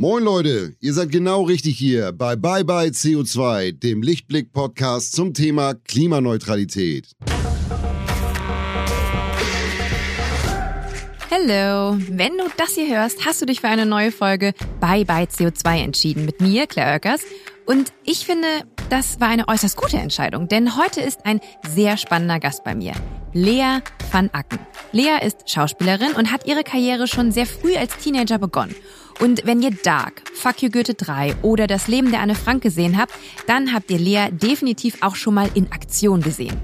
Moin Leute, ihr seid genau richtig hier bei Bye Bye CO2, dem Lichtblick-Podcast zum Thema Klimaneutralität. Hallo, wenn du das hier hörst, hast du dich für eine neue Folge Bye Bye CO2 entschieden mit mir, Claire Oeckers. Und ich finde, das war eine äußerst gute Entscheidung, denn heute ist ein sehr spannender Gast bei mir. Lea van Acken. Lea ist Schauspielerin und hat ihre Karriere schon sehr früh als Teenager begonnen. Und wenn ihr Dark, Fuck You Goethe 3 oder Das Leben der Anne Frank gesehen habt, dann habt ihr Lea definitiv auch schon mal in Aktion gesehen.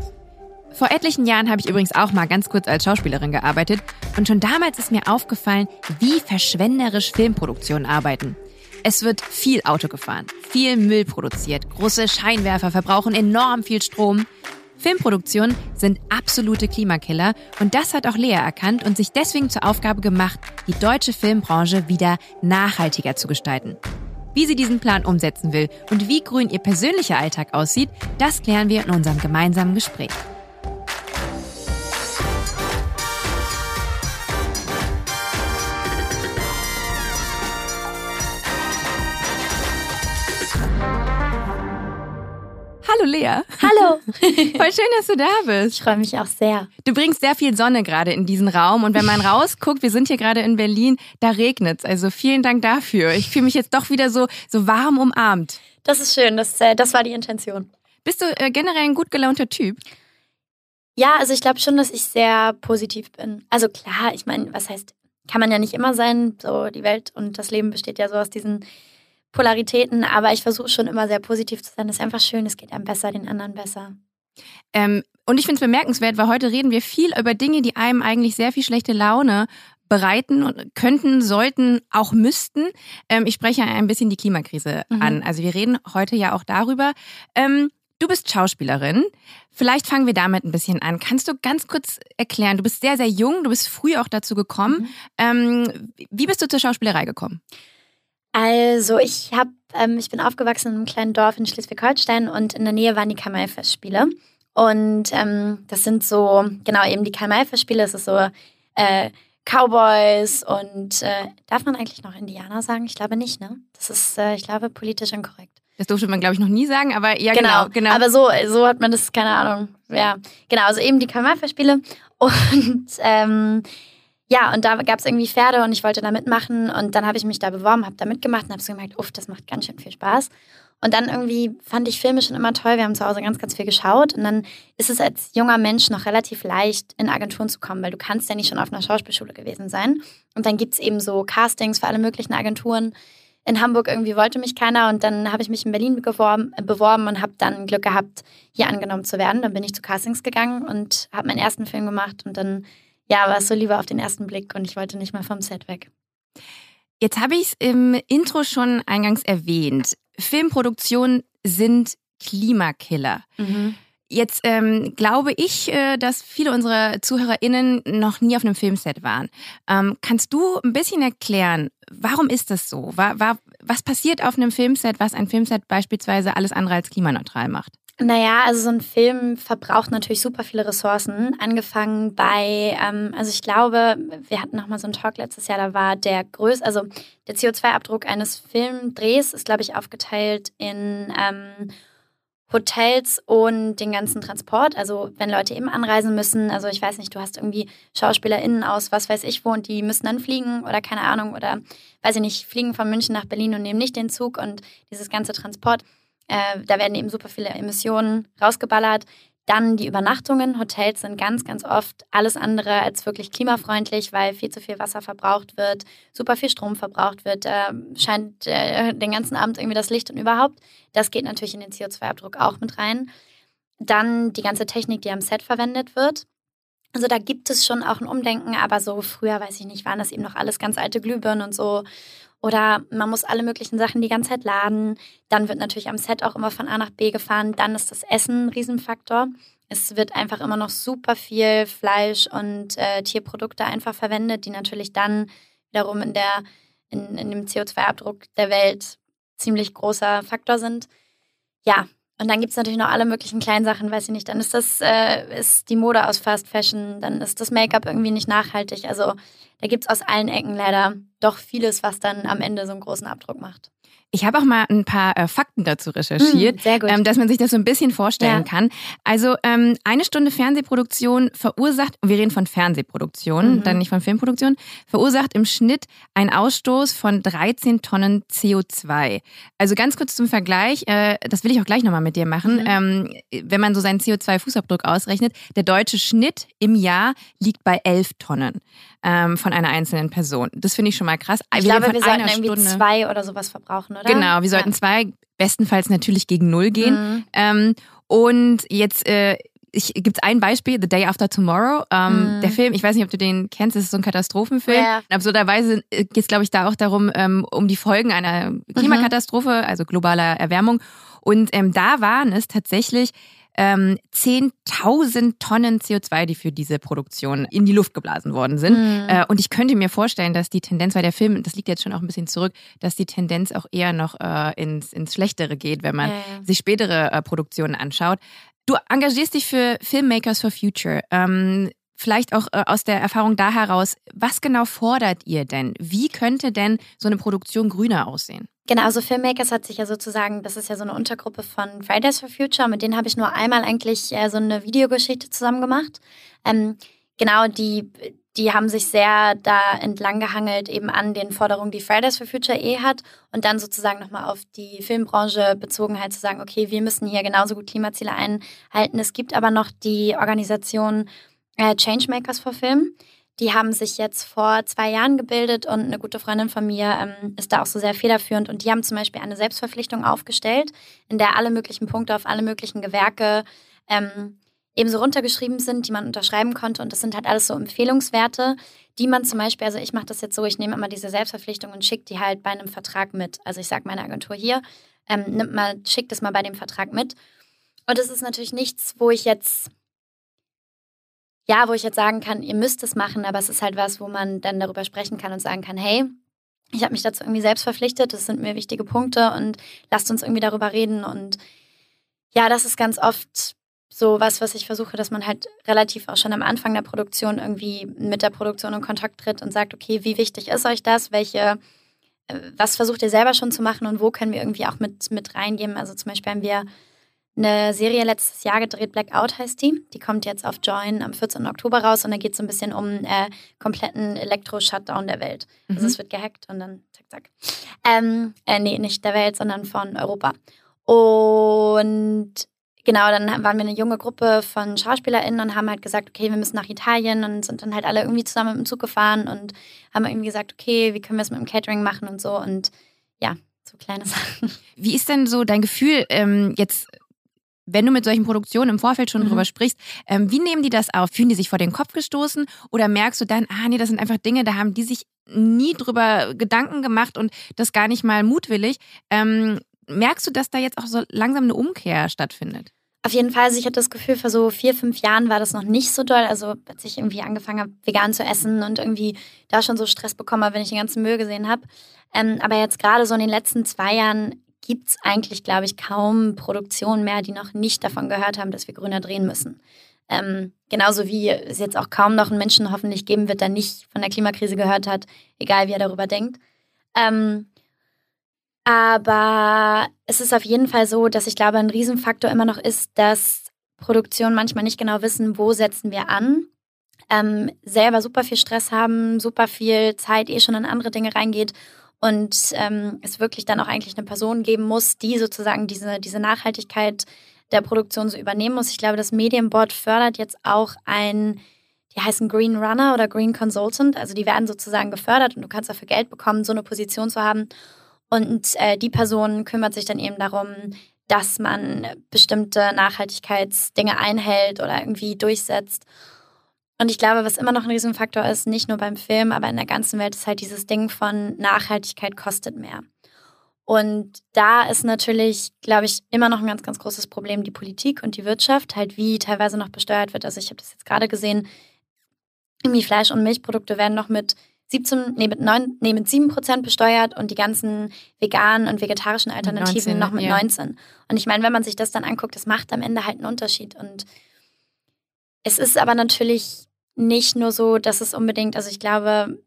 Vor etlichen Jahren habe ich übrigens auch mal ganz kurz als Schauspielerin gearbeitet und schon damals ist mir aufgefallen, wie verschwenderisch Filmproduktionen arbeiten. Es wird viel Auto gefahren, viel Müll produziert, große Scheinwerfer verbrauchen enorm viel Strom. Filmproduktionen sind absolute Klimakiller und das hat auch Lea erkannt und sich deswegen zur Aufgabe gemacht, die deutsche Filmbranche wieder nachhaltiger zu gestalten. Wie sie diesen Plan umsetzen will und wie grün ihr persönlicher Alltag aussieht, das klären wir in unserem gemeinsamen Gespräch. Hallo Lea. Hallo. Voll schön, dass du da bist. Ich freue mich auch sehr. Du bringst sehr viel Sonne gerade in diesen Raum und wenn man rausguckt, wir sind hier gerade in Berlin, da regnet's. Also vielen Dank dafür. Ich fühle mich jetzt doch wieder so, so warm umarmt. Das ist schön, das, äh, das war die Intention. Bist du äh, generell ein gut gelaunter Typ? Ja, also ich glaube schon, dass ich sehr positiv bin. Also klar, ich meine, was heißt, kann man ja nicht immer sein. So die Welt und das Leben besteht ja so aus diesen Polaritäten, aber ich versuche schon immer sehr positiv zu sein. Das ist einfach schön, es geht einem besser, den anderen besser. Ähm, und ich finde es bemerkenswert, weil heute reden wir viel über Dinge, die einem eigentlich sehr viel schlechte Laune bereiten und könnten, sollten, auch müssten. Ähm, ich spreche ein bisschen die Klimakrise mhm. an. Also wir reden heute ja auch darüber. Ähm, du bist Schauspielerin. Vielleicht fangen wir damit ein bisschen an. Kannst du ganz kurz erklären, du bist sehr, sehr jung, du bist früh auch dazu gekommen. Mhm. Ähm, wie bist du zur Schauspielerei gekommen? Also ich habe, ähm, ich bin aufgewachsen in einem kleinen Dorf in Schleswig-Holstein und in der Nähe waren die Karl-May-Festspiele. Und ähm, das sind so, genau, eben die Karl-May-Festspiele, das ist so äh, Cowboys und äh, darf man eigentlich noch Indianer sagen? Ich glaube nicht, ne? Das ist, äh, ich glaube, politisch inkorrekt. Das durfte man, glaube ich, noch nie sagen, aber ja, genau. genau, genau. Aber so, so hat man das, keine Ahnung. Ja, genau, also eben die Karl-May-Festspiele. Und ähm, ja, und da gab es irgendwie Pferde und ich wollte da mitmachen und dann habe ich mich da beworben, habe da mitgemacht und habe so gemerkt, uff, das macht ganz schön viel Spaß. Und dann irgendwie fand ich Filme schon immer toll. Wir haben zu Hause ganz, ganz viel geschaut. Und dann ist es als junger Mensch noch relativ leicht, in Agenturen zu kommen, weil du kannst ja nicht schon auf einer Schauspielschule gewesen sein. Und dann gibt es eben so Castings für alle möglichen Agenturen. In Hamburg irgendwie wollte mich keiner und dann habe ich mich in Berlin beworben, äh, beworben und habe dann Glück gehabt, hier angenommen zu werden. Dann bin ich zu Castings gegangen und habe meinen ersten Film gemacht und dann ja, war es so lieber auf den ersten Blick und ich wollte nicht mal vom Set weg. Jetzt habe ich es im Intro schon eingangs erwähnt. Filmproduktionen sind Klimakiller. Mhm. Jetzt ähm, glaube ich, äh, dass viele unserer ZuhörerInnen noch nie auf einem Filmset waren. Ähm, kannst du ein bisschen erklären, warum ist das so? War, war, was passiert auf einem Filmset, was ein Filmset beispielsweise alles andere als klimaneutral macht? Naja, also so ein Film verbraucht natürlich super viele Ressourcen. Angefangen bei, ähm, also ich glaube, wir hatten nochmal so einen Talk letztes Jahr, da war der größte, also der CO2-Abdruck eines Filmdrehs ist, glaube ich, aufgeteilt in ähm, Hotels und den ganzen Transport. Also wenn Leute eben anreisen müssen, also ich weiß nicht, du hast irgendwie SchauspielerInnen aus was weiß ich wo und die müssen dann fliegen oder keine Ahnung oder weiß ich nicht, fliegen von München nach Berlin und nehmen nicht den Zug und dieses ganze Transport äh, da werden eben super viele Emissionen rausgeballert. Dann die Übernachtungen. Hotels sind ganz, ganz oft alles andere als wirklich klimafreundlich, weil viel zu viel Wasser verbraucht wird, super viel Strom verbraucht wird, äh, scheint äh, den ganzen Abend irgendwie das Licht und überhaupt. Das geht natürlich in den CO2-Abdruck auch mit rein. Dann die ganze Technik, die am Set verwendet wird. Also da gibt es schon auch ein Umdenken, aber so früher, weiß ich nicht, waren das eben noch alles ganz alte Glühbirnen und so. Oder man muss alle möglichen Sachen die ganze Zeit laden. Dann wird natürlich am Set auch immer von A nach B gefahren. Dann ist das Essen ein Riesenfaktor. Es wird einfach immer noch super viel Fleisch und äh, Tierprodukte einfach verwendet, die natürlich dann wiederum in, der, in, in dem CO2-Abdruck der Welt ziemlich großer Faktor sind. Ja, und dann gibt es natürlich noch alle möglichen kleinen Sachen, weiß ich nicht. Dann ist das, äh, ist die Mode aus Fast Fashion, dann ist das Make-up irgendwie nicht nachhaltig. Also da gibt es aus allen Ecken leider doch vieles, was dann am Ende so einen großen Abdruck macht. Ich habe auch mal ein paar äh, Fakten dazu recherchiert, hm, ähm, dass man sich das so ein bisschen vorstellen ja. kann. Also ähm, eine Stunde Fernsehproduktion verursacht, wir reden von Fernsehproduktion, mhm. dann nicht von Filmproduktion, verursacht im Schnitt einen Ausstoß von 13 Tonnen CO2. Also ganz kurz zum Vergleich, äh, das will ich auch gleich nochmal mit dir machen. Mhm. Ähm, wenn man so seinen CO2-Fußabdruck ausrechnet, der deutsche Schnitt im Jahr liegt bei 11 Tonnen ähm, von einer einzelnen Person. Das finde ich schon mal krass. Ich glaube, wir sollten irgendwie Stunde, zwei oder sowas verbrauchen, oder? Genau, wir sollten ja. zwei, bestenfalls natürlich gegen Null gehen. Mhm. Ähm, und jetzt äh, gibt es ein Beispiel, The Day After Tomorrow. Ähm, mhm. Der Film, ich weiß nicht, ob du den kennst, das ist so ein Katastrophenfilm. Ja. Absurderweise äh, geht es, glaube ich, da auch darum, ähm, um die Folgen einer Klimakatastrophe, mhm. also globaler Erwärmung. Und ähm, da waren es tatsächlich ähm, 10.000 Tonnen CO2, die für diese Produktion in die Luft geblasen worden sind. Mhm. Äh, und ich könnte mir vorstellen, dass die Tendenz, weil der Film, das liegt jetzt schon auch ein bisschen zurück, dass die Tendenz auch eher noch äh, ins, ins Schlechtere geht, wenn man ja, ja. sich spätere äh, Produktionen anschaut. Du engagierst dich für Filmmakers for Future. Ähm, vielleicht auch äh, aus der Erfahrung da heraus, was genau fordert ihr denn? Wie könnte denn so eine Produktion grüner aussehen? Genau, also Filmmakers hat sich ja sozusagen, das ist ja so eine Untergruppe von Fridays for Future, mit denen habe ich nur einmal eigentlich äh, so eine Videogeschichte zusammen gemacht. Ähm, genau, die, die haben sich sehr da entlang gehangelt, eben an den Forderungen, die Fridays for Future eh hat und dann sozusagen nochmal auf die Filmbranche bezogen halt zu sagen, okay, wir müssen hier genauso gut Klimaziele einhalten. Es gibt aber noch die Organisation äh, Changemakers for Film die haben sich jetzt vor zwei Jahren gebildet und eine gute Freundin von mir ähm, ist da auch so sehr federführend. Und die haben zum Beispiel eine Selbstverpflichtung aufgestellt, in der alle möglichen Punkte auf alle möglichen Gewerke ähm, ebenso runtergeschrieben sind, die man unterschreiben konnte. Und das sind halt alles so Empfehlungswerte, die man zum Beispiel, also ich mache das jetzt so, ich nehme immer diese Selbstverpflichtung und schicke die halt bei einem Vertrag mit. Also ich sage meiner Agentur hier, ähm, nimmt mal, schickt es mal bei dem Vertrag mit. Und das ist natürlich nichts, wo ich jetzt ja, wo ich jetzt sagen kann, ihr müsst es machen, aber es ist halt was, wo man dann darüber sprechen kann und sagen kann, hey, ich habe mich dazu irgendwie selbst verpflichtet, das sind mir wichtige Punkte und lasst uns irgendwie darüber reden. Und ja, das ist ganz oft so was, was ich versuche, dass man halt relativ auch schon am Anfang der Produktion irgendwie mit der Produktion in Kontakt tritt und sagt, okay, wie wichtig ist euch das? Welche, äh, was versucht ihr selber schon zu machen und wo können wir irgendwie auch mit, mit reingeben? Also zum Beispiel haben wir eine Serie letztes Jahr gedreht, Blackout heißt die. Die kommt jetzt auf Join am 14. Oktober raus und da geht es so ein bisschen um äh, kompletten Elektro-Shutdown der Welt. Also mhm. Also es wird gehackt und dann zack, zack. Ähm, äh, nee, nicht der Welt, sondern von Europa. Und genau, dann waren wir eine junge Gruppe von SchauspielerInnen und haben halt gesagt, okay, wir müssen nach Italien und sind dann halt alle irgendwie zusammen mit dem Zug gefahren und haben irgendwie gesagt, okay, wie können wir es mit dem Catering machen und so und ja, so kleine Sachen. Wie ist denn so dein Gefühl ähm, jetzt wenn du mit solchen Produktionen im Vorfeld schon mhm. drüber sprichst, ähm, wie nehmen die das auf? Fühlen die sich vor den Kopf gestoßen oder merkst du dann, ah nee, das sind einfach Dinge, da haben die sich nie drüber Gedanken gemacht und das gar nicht mal mutwillig. Ähm, merkst du, dass da jetzt auch so langsam eine Umkehr stattfindet? Auf jeden Fall, also ich hatte das Gefühl, vor so vier, fünf Jahren war das noch nicht so doll. Also als ich irgendwie angefangen habe, vegan zu essen und irgendwie da schon so Stress bekommen habe, wenn ich den ganzen Müll gesehen habe. Ähm, aber jetzt gerade so in den letzten zwei Jahren gibt es eigentlich, glaube ich, kaum Produktionen mehr, die noch nicht davon gehört haben, dass wir grüner drehen müssen. Ähm, genauso wie es jetzt auch kaum noch einen Menschen hoffentlich geben wird, der nicht von der Klimakrise gehört hat, egal wie er darüber denkt. Ähm, aber es ist auf jeden Fall so, dass ich glaube, ein Riesenfaktor immer noch ist, dass Produktionen manchmal nicht genau wissen, wo setzen wir an. Ähm, selber super viel Stress haben, super viel Zeit eh schon in andere Dinge reingeht und ähm, es wirklich dann auch eigentlich eine Person geben muss, die sozusagen diese, diese Nachhaltigkeit der Produktion so übernehmen muss. Ich glaube, das Medienboard fördert jetzt auch ein, die heißen Green Runner oder Green Consultant, also die werden sozusagen gefördert und du kannst dafür Geld bekommen, so eine Position zu haben. Und äh, die Person kümmert sich dann eben darum, dass man bestimmte Nachhaltigkeitsdinge einhält oder irgendwie durchsetzt. Und ich glaube, was immer noch ein Riesenfaktor ist, nicht nur beim Film, aber in der ganzen Welt, ist halt dieses Ding von Nachhaltigkeit kostet mehr. Und da ist natürlich, glaube ich, immer noch ein ganz, ganz großes Problem die Politik und die Wirtschaft, halt wie teilweise noch besteuert wird. Also ich habe das jetzt gerade gesehen, irgendwie Fleisch- und Milchprodukte werden noch mit 17, nee, mit, 9, nee, mit 7 Prozent besteuert und die ganzen veganen und vegetarischen Alternativen 19, noch mit ja. 19. Und ich meine, wenn man sich das dann anguckt, das macht am Ende halt einen Unterschied. Und es ist aber natürlich nicht nur so, dass es unbedingt, also ich glaube,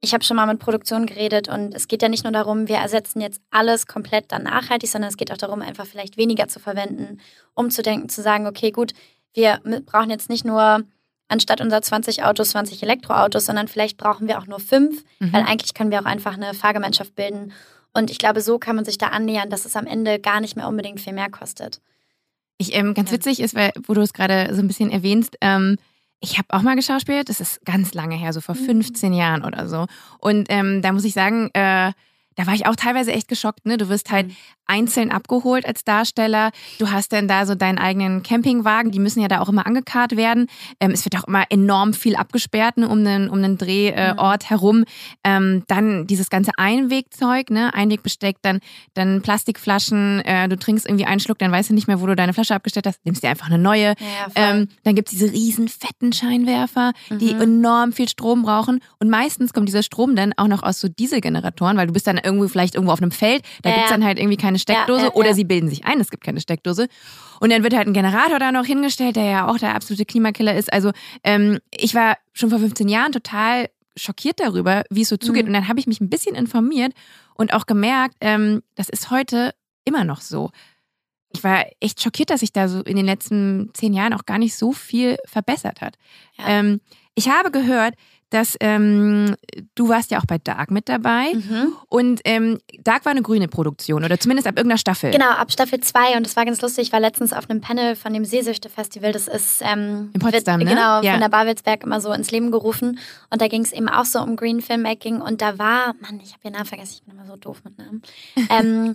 ich habe schon mal mit Produktion geredet und es geht ja nicht nur darum, wir ersetzen jetzt alles komplett dann nachhaltig, sondern es geht auch darum, einfach vielleicht weniger zu verwenden, umzudenken, zu sagen, okay, gut, wir brauchen jetzt nicht nur anstatt unser 20 Autos 20 Elektroautos, sondern vielleicht brauchen wir auch nur fünf, mhm. weil eigentlich können wir auch einfach eine Fahrgemeinschaft bilden. Und ich glaube, so kann man sich da annähern, dass es am Ende gar nicht mehr unbedingt viel mehr kostet. Ich, ähm, ganz ja. witzig ist, weil, wo du es gerade so ein bisschen erwähnst, ähm, ich habe auch mal geschauspielt, das ist ganz lange her, so vor 15 mhm. Jahren oder so. Und ähm, da muss ich sagen, äh, da war ich auch teilweise echt geschockt. Ne? Du wirst halt mhm. einzeln abgeholt als Darsteller. Du hast dann da so deinen eigenen Campingwagen. Die müssen ja da auch immer angekarrt werden. Ähm, es wird auch immer enorm viel abgesperrt ne, um den, um den Drehort äh, herum. Ähm, dann dieses ganze Einwegzeug, ne? Einwegbesteck, dann, dann Plastikflaschen. Äh, du trinkst irgendwie einen Schluck, dann weißt du nicht mehr, wo du deine Flasche abgestellt hast. Nimmst dir einfach eine neue. Ja, ähm, dann gibt's diese riesen fetten Scheinwerfer, mhm. die enorm viel Strom brauchen. Und meistens kommt dieser Strom dann auch noch aus so Dieselgeneratoren, weil du bist dann irgendwo vielleicht irgendwo auf einem Feld, da ja, gibt's dann halt irgendwie keine Steckdose ja, oder sie bilden sich ein, es gibt keine Steckdose. Und dann wird halt ein Generator da noch hingestellt, der ja auch der absolute Klimakiller ist. Also ähm, ich war schon vor 15 Jahren total schockiert darüber, wie es so zugeht. Mhm. Und dann habe ich mich ein bisschen informiert und auch gemerkt, ähm, das ist heute immer noch so. Ich war echt schockiert, dass sich da so in den letzten zehn Jahren auch gar nicht so viel verbessert hat. Ja. Ähm, ich habe gehört, dass ähm, du warst ja auch bei Dark mit dabei mhm. und ähm, Dark war eine grüne Produktion oder zumindest ab irgendeiner Staffel. Genau, ab Staffel 2 und das war ganz lustig. Ich war letztens auf einem Panel von dem Seesüchte-Festival. Das ist ähm, in Potsdam, wird, ne? Genau, ja. von der Babelsberg immer so ins Leben gerufen und da ging es eben auch so um Green Filmmaking und da war, Mann, ich habe ihren Namen vergessen, ich bin immer so doof mit Namen. ähm,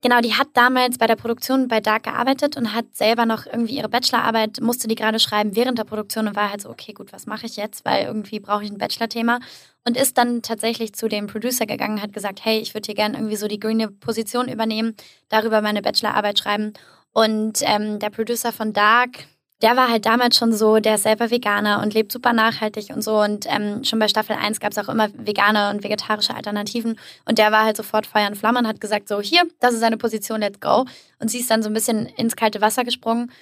Genau, die hat damals bei der Produktion bei Dark gearbeitet und hat selber noch irgendwie ihre Bachelorarbeit, musste die gerade schreiben während der Produktion und war halt so, okay, gut, was mache ich jetzt? Weil irgendwie brauche ich ein Bachelor-Thema. Und ist dann tatsächlich zu dem Producer gegangen, hat gesagt, hey, ich würde hier gerne irgendwie so die grüne Position übernehmen, darüber meine Bachelorarbeit schreiben. Und ähm, der Producer von Dark, der war halt damals schon so, der ist selber Veganer und lebt super nachhaltig und so. Und ähm, schon bei Staffel 1 gab es auch immer vegane und vegetarische Alternativen. Und der war halt sofort Feuer und Flamme und hat gesagt, so hier, das ist seine Position, let's go. Und sie ist dann so ein bisschen ins kalte Wasser gesprungen.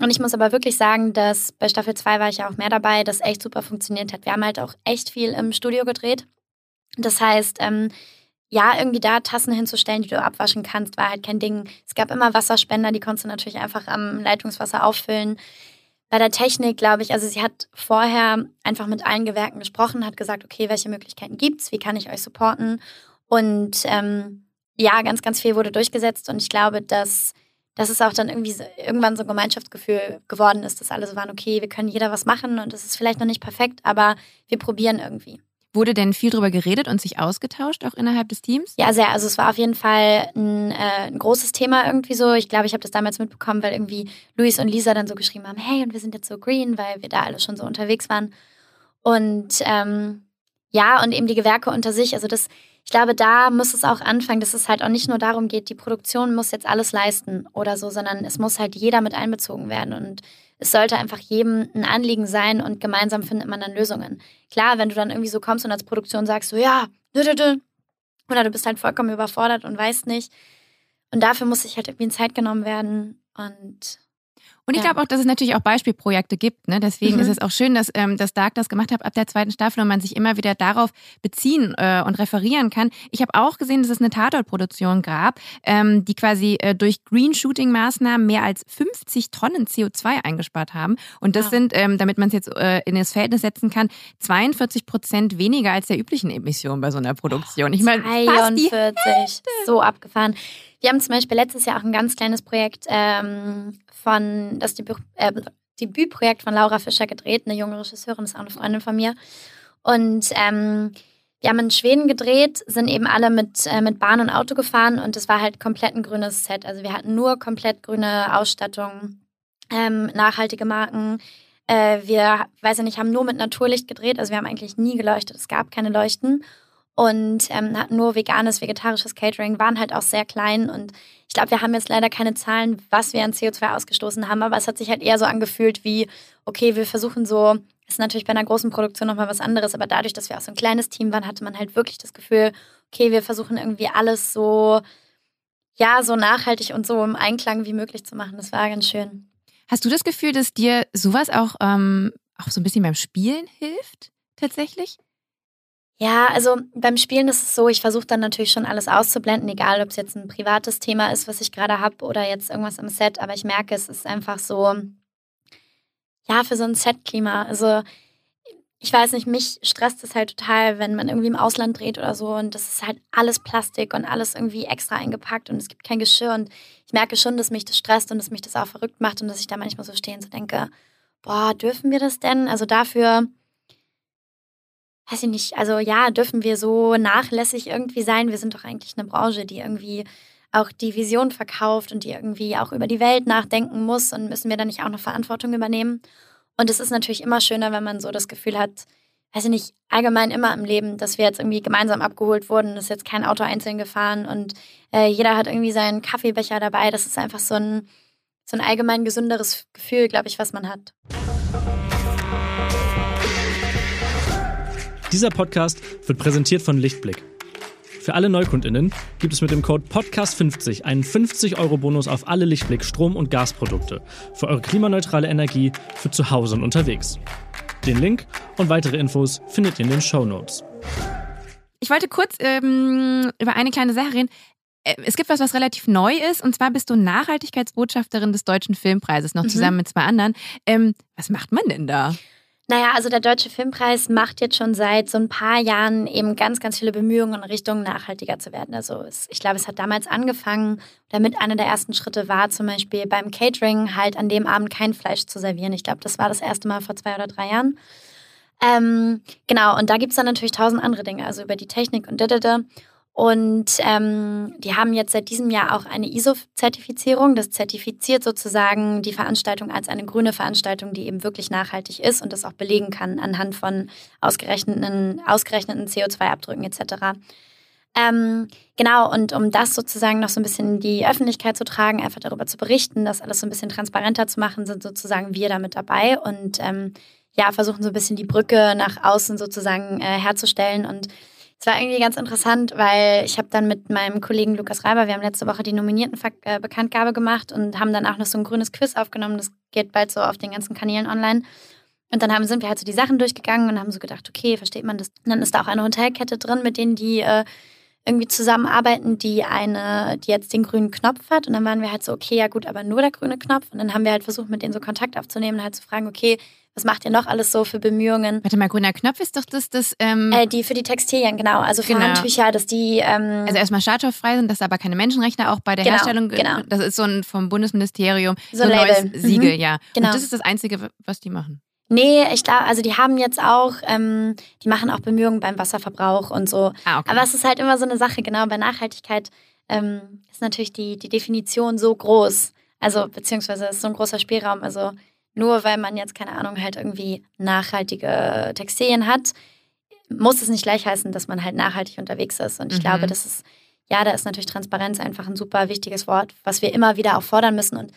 Und ich muss aber wirklich sagen, dass bei Staffel 2 war ich ja auch mehr dabei, das echt super funktioniert hat. Wir haben halt auch echt viel im Studio gedreht. Das heißt, ähm, ja, irgendwie da Tassen hinzustellen, die du abwaschen kannst, war halt kein Ding. Es gab immer Wasserspender, die konntest du natürlich einfach am Leitungswasser auffüllen. Bei der Technik, glaube ich, also sie hat vorher einfach mit allen Gewerken gesprochen, hat gesagt, okay, welche Möglichkeiten gibt's, wie kann ich euch supporten? Und ähm, ja, ganz, ganz viel wurde durchgesetzt und ich glaube, dass, dass es auch dann irgendwie so, irgendwann so ein Gemeinschaftsgefühl geworden ist, dass alle so waren, okay, wir können jeder was machen und es ist vielleicht noch nicht perfekt, aber wir probieren irgendwie. Wurde denn viel drüber geredet und sich ausgetauscht, auch innerhalb des Teams? Ja, sehr. Also es war auf jeden Fall ein, äh, ein großes Thema irgendwie so. Ich glaube, ich habe das damals mitbekommen, weil irgendwie Luis und Lisa dann so geschrieben haben, hey, und wir sind jetzt so green, weil wir da alle schon so unterwegs waren. Und ähm, ja, und eben die Gewerke unter sich. Also das, ich glaube, da muss es auch anfangen, dass es halt auch nicht nur darum geht, die Produktion muss jetzt alles leisten oder so, sondern es muss halt jeder mit einbezogen werden. Und es sollte einfach jedem ein Anliegen sein und gemeinsam findet man dann Lösungen. Klar, wenn du dann irgendwie so kommst und als Produktion sagst, so ja, oder du bist halt vollkommen überfordert und weißt nicht. Und dafür muss sich halt irgendwie Zeit genommen werden und und ich ja. glaube auch, dass es natürlich auch Beispielprojekte gibt. Ne? Deswegen mhm. ist es auch schön, dass, ähm, dass Dark das gemacht hat ab der zweiten Staffel und man sich immer wieder darauf beziehen äh, und referieren kann. Ich habe auch gesehen, dass es eine Tatortproduktion gab, ähm, die quasi äh, durch Green-Shooting-Maßnahmen mehr als 50 Tonnen CO2 eingespart haben. Und das wow. sind, ähm, damit man es jetzt äh, in das Verhältnis setzen kann, 42 Prozent weniger als der üblichen Emissionen bei so einer Produktion. Ich meine, 42, so abgefahren. Wir haben zum Beispiel letztes Jahr auch ein ganz kleines Projekt ähm, von, das Debüt, äh, Debütprojekt von Laura Fischer gedreht, eine junge Regisseurin, ist auch eine Freundin von mir. Und ähm, wir haben in Schweden gedreht, sind eben alle mit, äh, mit Bahn und Auto gefahren und es war halt komplett ein grünes Set. Also wir hatten nur komplett grüne Ausstattung, ähm, nachhaltige Marken. Äh, wir, weiß ich nicht, haben nur mit Naturlicht gedreht, also wir haben eigentlich nie geleuchtet, es gab keine Leuchten und ähm, hatten nur veganes, vegetarisches Catering, waren halt auch sehr klein und ich glaube, wir haben jetzt leider keine Zahlen, was wir an CO2 ausgestoßen haben, aber es hat sich halt eher so angefühlt wie, okay, wir versuchen so, ist natürlich bei einer großen Produktion nochmal was anderes, aber dadurch, dass wir auch so ein kleines Team waren, hatte man halt wirklich das Gefühl, okay, wir versuchen irgendwie alles so, ja, so nachhaltig und so im Einklang wie möglich zu machen. Das war ganz schön. Hast du das Gefühl, dass dir sowas auch, ähm, auch so ein bisschen beim Spielen hilft, tatsächlich? Ja, also beim Spielen ist es so, ich versuche dann natürlich schon alles auszublenden, egal ob es jetzt ein privates Thema ist, was ich gerade habe oder jetzt irgendwas am Set, aber ich merke, es ist einfach so, ja, für so ein Set-Klima. Also ich weiß nicht, mich stresst es halt total, wenn man irgendwie im Ausland dreht oder so und das ist halt alles Plastik und alles irgendwie extra eingepackt und es gibt kein Geschirr und ich merke schon, dass mich das stresst und dass mich das auch verrückt macht und dass ich da manchmal so stehen so denke, boah, dürfen wir das denn? Also dafür weiß ich nicht, also ja, dürfen wir so nachlässig irgendwie sein? Wir sind doch eigentlich eine Branche, die irgendwie auch die Vision verkauft und die irgendwie auch über die Welt nachdenken muss und müssen wir da nicht auch noch Verantwortung übernehmen? Und es ist natürlich immer schöner, wenn man so das Gefühl hat, weiß ich nicht, allgemein immer im Leben, dass wir jetzt irgendwie gemeinsam abgeholt wurden, ist jetzt kein Auto einzeln gefahren und äh, jeder hat irgendwie seinen Kaffeebecher dabei. Das ist einfach so ein, so ein allgemein gesünderes Gefühl, glaube ich, was man hat. Dieser Podcast wird präsentiert von Lichtblick. Für alle NeukundInnen gibt es mit dem Code PODCAST50 einen 50-Euro-Bonus auf alle Lichtblick Strom- und Gasprodukte für eure klimaneutrale Energie für zu Hause und unterwegs. Den Link und weitere Infos findet ihr in den Show Notes. Ich wollte kurz ähm, über eine kleine Sache reden. Äh, es gibt was, was relativ neu ist, und zwar bist du Nachhaltigkeitsbotschafterin des Deutschen Filmpreises, noch mhm. zusammen mit zwei anderen. Ähm, was macht man denn da? Naja, also der Deutsche Filmpreis macht jetzt schon seit so ein paar Jahren eben ganz, ganz viele Bemühungen in Richtung nachhaltiger zu werden. Also es, ich glaube, es hat damals angefangen, damit einer der ersten Schritte war, zum Beispiel beim Catering halt an dem Abend kein Fleisch zu servieren. Ich glaube, das war das erste Mal vor zwei oder drei Jahren. Ähm, genau, und da gibt es dann natürlich tausend andere Dinge, also über die Technik und da, da, da. Und ähm, die haben jetzt seit diesem Jahr auch eine ISO-Zertifizierung. Das zertifiziert sozusagen die Veranstaltung als eine grüne Veranstaltung, die eben wirklich nachhaltig ist und das auch belegen kann anhand von ausgerechneten, ausgerechneten CO2-Abdrücken etc. Ähm, genau, und um das sozusagen noch so ein bisschen in die Öffentlichkeit zu tragen, einfach darüber zu berichten, das alles so ein bisschen transparenter zu machen, sind sozusagen wir damit dabei und ähm, ja, versuchen so ein bisschen die Brücke nach außen sozusagen äh, herzustellen und es war irgendwie ganz interessant, weil ich habe dann mit meinem Kollegen Lukas Reiber, wir haben letzte Woche die Nominiertenbekanntgabe äh, gemacht und haben dann auch noch so ein grünes Quiz aufgenommen. Das geht bald so auf den ganzen Kanälen online. Und dann haben, sind wir halt so die Sachen durchgegangen und haben so gedacht, okay, versteht man das? Und dann ist da auch eine Hotelkette drin, mit denen die äh, irgendwie zusammenarbeiten, die eine, die jetzt den grünen Knopf hat. Und dann waren wir halt so, okay, ja gut, aber nur der grüne Knopf. Und dann haben wir halt versucht, mit denen so Kontakt aufzunehmen und halt zu fragen, okay, was macht ihr noch alles so für Bemühungen? Warte mal, grüner Knopf ist doch das, das ähm äh, die für die Textilien, genau. Also für genau. Handtücher, dass die ähm also erstmal schadstofffrei sind, dass aber keine Menschenrechte auch bei der genau, Herstellung. Genau. Das ist so ein vom Bundesministerium so, so ein neues mhm. Siegel, ja. Genau. Und das ist das Einzige, was die machen. Nee, ich glaube, also die haben jetzt auch, ähm, die machen auch Bemühungen beim Wasserverbrauch und so. Ah, okay. Aber es ist halt immer so eine Sache, genau, bei Nachhaltigkeit ähm, ist natürlich die, die Definition so groß. Also, beziehungsweise ist so ein großer Spielraum. Also, nur weil man jetzt, keine Ahnung, halt irgendwie nachhaltige Textilien hat, muss es nicht gleich heißen, dass man halt nachhaltig unterwegs ist. Und ich mhm. glaube, das ist, ja, da ist natürlich Transparenz einfach ein super wichtiges Wort, was wir immer wieder auch fordern müssen. Und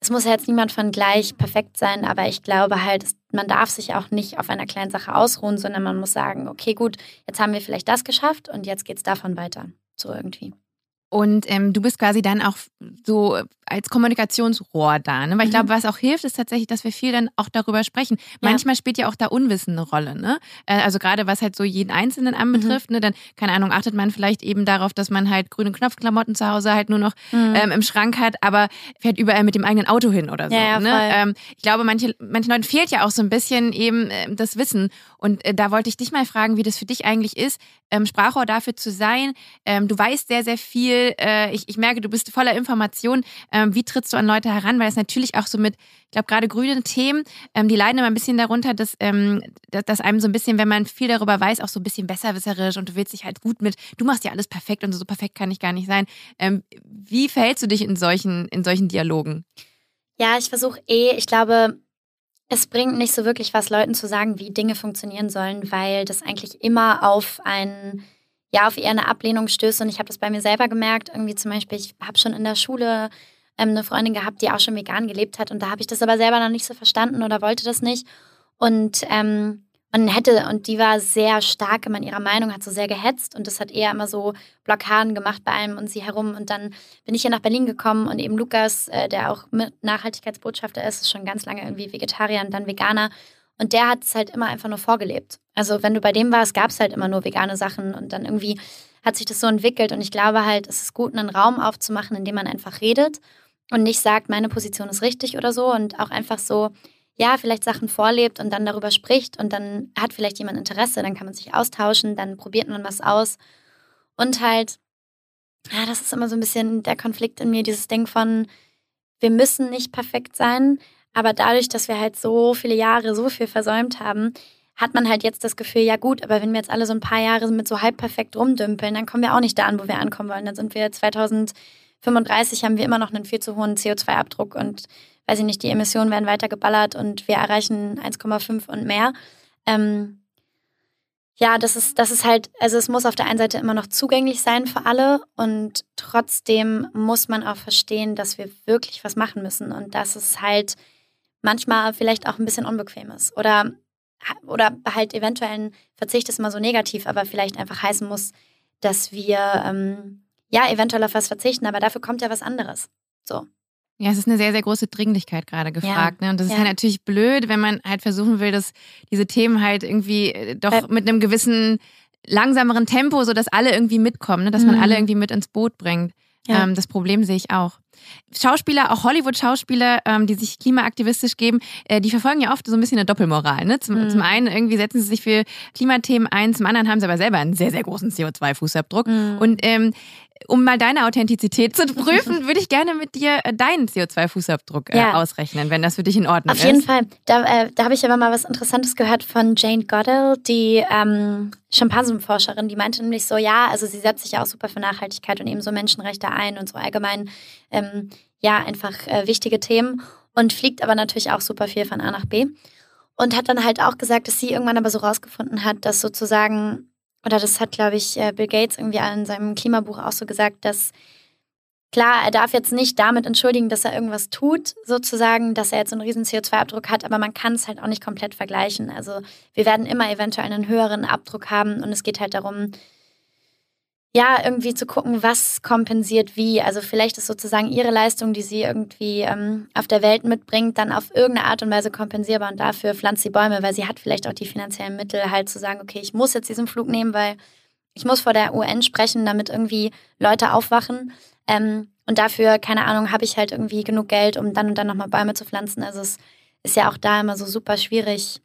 es muss ja jetzt niemand von gleich perfekt sein, aber ich glaube halt, man darf sich auch nicht auf einer kleinen Sache ausruhen, sondern man muss sagen, okay, gut, jetzt haben wir vielleicht das geschafft und jetzt geht es davon weiter. So irgendwie. Und ähm, du bist quasi dann auch so als Kommunikationsrohr da. Ne? Weil ich glaube, mhm. was auch hilft, ist tatsächlich, dass wir viel dann auch darüber sprechen. Manchmal spielt ja auch da Unwissen eine Rolle. Ne? Äh, also gerade was halt so jeden Einzelnen anbetrifft, mhm. ne? dann, keine Ahnung, achtet man vielleicht eben darauf, dass man halt grüne Knopfklamotten zu Hause halt nur noch mhm. ähm, im Schrank hat, aber fährt überall mit dem eigenen Auto hin oder so. Ja, ja, ne? ähm, ich glaube, manche, manchen Leuten fehlt ja auch so ein bisschen eben äh, das Wissen. Und äh, da wollte ich dich mal fragen, wie das für dich eigentlich ist, ähm, Sprachrohr dafür zu sein. Ähm, du weißt sehr, sehr viel. Äh, ich, ich merke, du bist voller Informationen. Ähm, wie trittst du an Leute heran? Weil es natürlich auch so mit, ich glaube, gerade grüne Themen, ähm, die leiden immer ein bisschen darunter, dass, ähm, dass, dass einem so ein bisschen, wenn man viel darüber weiß, auch so ein bisschen besserwisserisch und du willst dich halt gut mit, du machst ja alles perfekt und so perfekt kann ich gar nicht sein. Ähm, wie verhältst du dich in solchen, in solchen Dialogen? Ja, ich versuche eh, ich glaube, es bringt nicht so wirklich was, Leuten zu sagen, wie Dinge funktionieren sollen, weil das eigentlich immer auf einen, ja, auf eher eine Ablehnung stößt. Und ich habe das bei mir selber gemerkt. Irgendwie zum Beispiel, ich habe schon in der Schule ähm, eine Freundin gehabt, die auch schon vegan gelebt hat. Und da habe ich das aber selber noch nicht so verstanden oder wollte das nicht. Und ähm, man hätte, und die war sehr stark in ihrer Meinung, hat so sehr gehetzt und das hat eher immer so Blockaden gemacht bei allem und sie herum. Und dann bin ich hier nach Berlin gekommen und eben Lukas, äh, der auch mit Nachhaltigkeitsbotschafter ist, ist schon ganz lange irgendwie Vegetarier und dann Veganer. Und der hat es halt immer einfach nur vorgelebt. Also wenn du bei dem warst, gab es halt immer nur vegane Sachen und dann irgendwie hat sich das so entwickelt. Und ich glaube halt, es ist gut, einen Raum aufzumachen, in dem man einfach redet und nicht sagt, meine Position ist richtig oder so und auch einfach so, ja, vielleicht Sachen vorlebt und dann darüber spricht und dann hat vielleicht jemand Interesse, dann kann man sich austauschen, dann probiert man was aus. Und halt, ja, das ist immer so ein bisschen der Konflikt in mir, dieses Ding von, wir müssen nicht perfekt sein, aber dadurch, dass wir halt so viele Jahre so viel versäumt haben, hat man halt jetzt das Gefühl, ja gut, aber wenn wir jetzt alle so ein paar Jahre mit so halb perfekt rumdümpeln, dann kommen wir auch nicht da an, wo wir ankommen wollen. Dann sind wir 2035, haben wir immer noch einen viel zu hohen CO2-Abdruck und weiß ich nicht, die Emissionen werden weiter geballert und wir erreichen 1,5 und mehr. Ähm, ja, das ist, das ist halt, also es muss auf der einen Seite immer noch zugänglich sein für alle und trotzdem muss man auch verstehen, dass wir wirklich was machen müssen und dass es halt manchmal vielleicht auch ein bisschen unbequem ist oder, oder halt eventuell ein Verzicht ist immer so negativ, aber vielleicht einfach heißen muss, dass wir ähm, ja eventuell auf was verzichten, aber dafür kommt ja was anderes. So. Ja, es ist eine sehr, sehr große Dringlichkeit gerade gefragt. Ja. Ne? Und das ist ja. halt natürlich blöd, wenn man halt versuchen will, dass diese Themen halt irgendwie äh, doch äh. mit einem gewissen langsameren Tempo, so dass alle irgendwie mitkommen, ne? dass man alle mhm. irgendwie mit ins Boot bringt. Ja. Ähm, das Problem sehe ich auch. Schauspieler, auch Hollywood-Schauspieler, ähm, die sich klimaaktivistisch geben, äh, die verfolgen ja oft so ein bisschen eine Doppelmoral. Ne? Zum, mhm. zum einen irgendwie setzen sie sich für Klimathemen ein, zum anderen haben sie aber selber einen sehr, sehr großen CO2-Fußabdruck. Mhm. Und ähm, um mal deine Authentizität zu prüfen, würde ich gerne mit dir äh, deinen CO2-Fußabdruck äh, ja. ausrechnen, wenn das für dich in Ordnung ist. Auf jeden Fall. Da, äh, da habe ich aber mal was Interessantes gehört von Jane Goodall, die ähm, Schimpansenforscherin, die meinte nämlich so, ja, also sie setzt sich ja auch super für Nachhaltigkeit und eben so Menschenrechte ein und so allgemein, ähm, ja, einfach äh, wichtige Themen und fliegt aber natürlich auch super viel von A nach B. Und hat dann halt auch gesagt, dass sie irgendwann aber so rausgefunden hat, dass sozusagen oder das hat, glaube ich, äh, Bill Gates irgendwie in seinem Klimabuch auch so gesagt, dass klar, er darf jetzt nicht damit entschuldigen, dass er irgendwas tut, sozusagen, dass er jetzt einen riesen CO2-Abdruck hat, aber man kann es halt auch nicht komplett vergleichen. Also wir werden immer eventuell einen höheren Abdruck haben und es geht halt darum, ja, irgendwie zu gucken, was kompensiert wie. Also vielleicht ist sozusagen ihre Leistung, die sie irgendwie ähm, auf der Welt mitbringt, dann auf irgendeine Art und Weise kompensierbar und dafür pflanzt sie Bäume, weil sie hat vielleicht auch die finanziellen Mittel, halt zu sagen, okay, ich muss jetzt diesen Flug nehmen, weil ich muss vor der UN sprechen, damit irgendwie Leute aufwachen. Ähm, und dafür, keine Ahnung, habe ich halt irgendwie genug Geld, um dann und dann nochmal Bäume zu pflanzen. Also es ist ja auch da immer so super schwierig,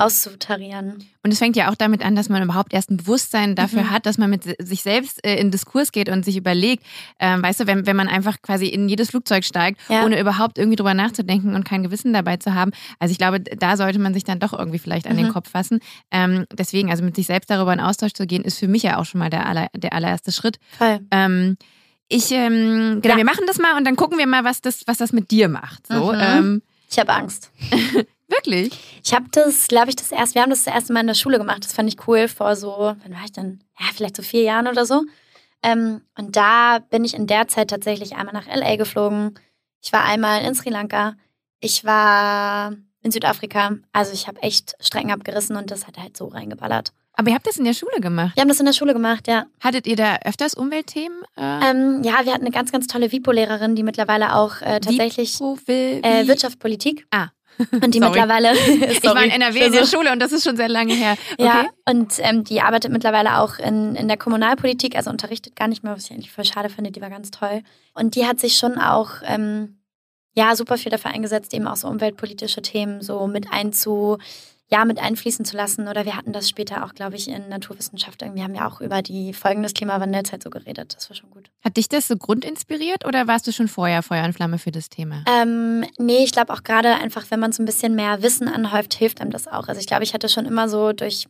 auszutarieren. Und es fängt ja auch damit an, dass man überhaupt erst ein Bewusstsein dafür mhm. hat, dass man mit sich selbst äh, in Diskurs geht und sich überlegt, ähm, weißt du, wenn, wenn man einfach quasi in jedes Flugzeug steigt, ja. ohne überhaupt irgendwie drüber nachzudenken und kein Gewissen dabei zu haben. Also ich glaube, da sollte man sich dann doch irgendwie vielleicht an mhm. den Kopf fassen. Ähm, deswegen, also mit sich selbst darüber in Austausch zu gehen, ist für mich ja auch schon mal der, aller, der allererste Schritt. Voll. Ähm, ich, ähm, genau, ja. wir machen das mal und dann gucken wir mal, was das, was das mit dir macht. So, mhm. ähm, ich habe Angst. Wirklich? Ich habe das, glaube ich, das erste, wir haben das das erste Mal in der Schule gemacht. Das fand ich cool vor so, wann war ich denn? Ja, vielleicht so vier Jahren oder so. Ähm, und da bin ich in der Zeit tatsächlich einmal nach LA geflogen. Ich war einmal in Sri Lanka. Ich war in Südafrika. Also ich habe echt Strecken abgerissen und das hat halt so reingeballert. Aber ihr habt das in der Schule gemacht? Wir haben das in der Schule gemacht, ja. Hattet ihr da öfters Umweltthemen? Äh? Ähm, ja, wir hatten eine ganz, ganz tolle WIPO-Lehrerin, die mittlerweile auch äh, tatsächlich Wipo, will, äh, Wirtschaftspolitik. Ah. Und die mittlerweile. ich war in NRW in der Schule und das ist schon sehr lange her. Okay. Ja, und ähm, die arbeitet mittlerweile auch in, in der Kommunalpolitik, also unterrichtet gar nicht mehr, was ich eigentlich voll schade finde. Die war ganz toll. Und die hat sich schon auch ähm, ja super viel dafür eingesetzt, eben auch so umweltpolitische Themen so mit einzu ja, mit einfließen zu lassen. Oder wir hatten das später auch, glaube ich, in Naturwissenschaft. Irgendwie haben wir auch über die Folgen des Klimawandels halt so geredet. Das war schon gut. Hat dich das so grundinspiriert oder warst du schon vorher Feuer und Flamme für das Thema? Ähm, nee, ich glaube auch gerade einfach, wenn man so ein bisschen mehr Wissen anhäuft, hilft einem das auch. Also ich glaube, ich hatte schon immer so durch,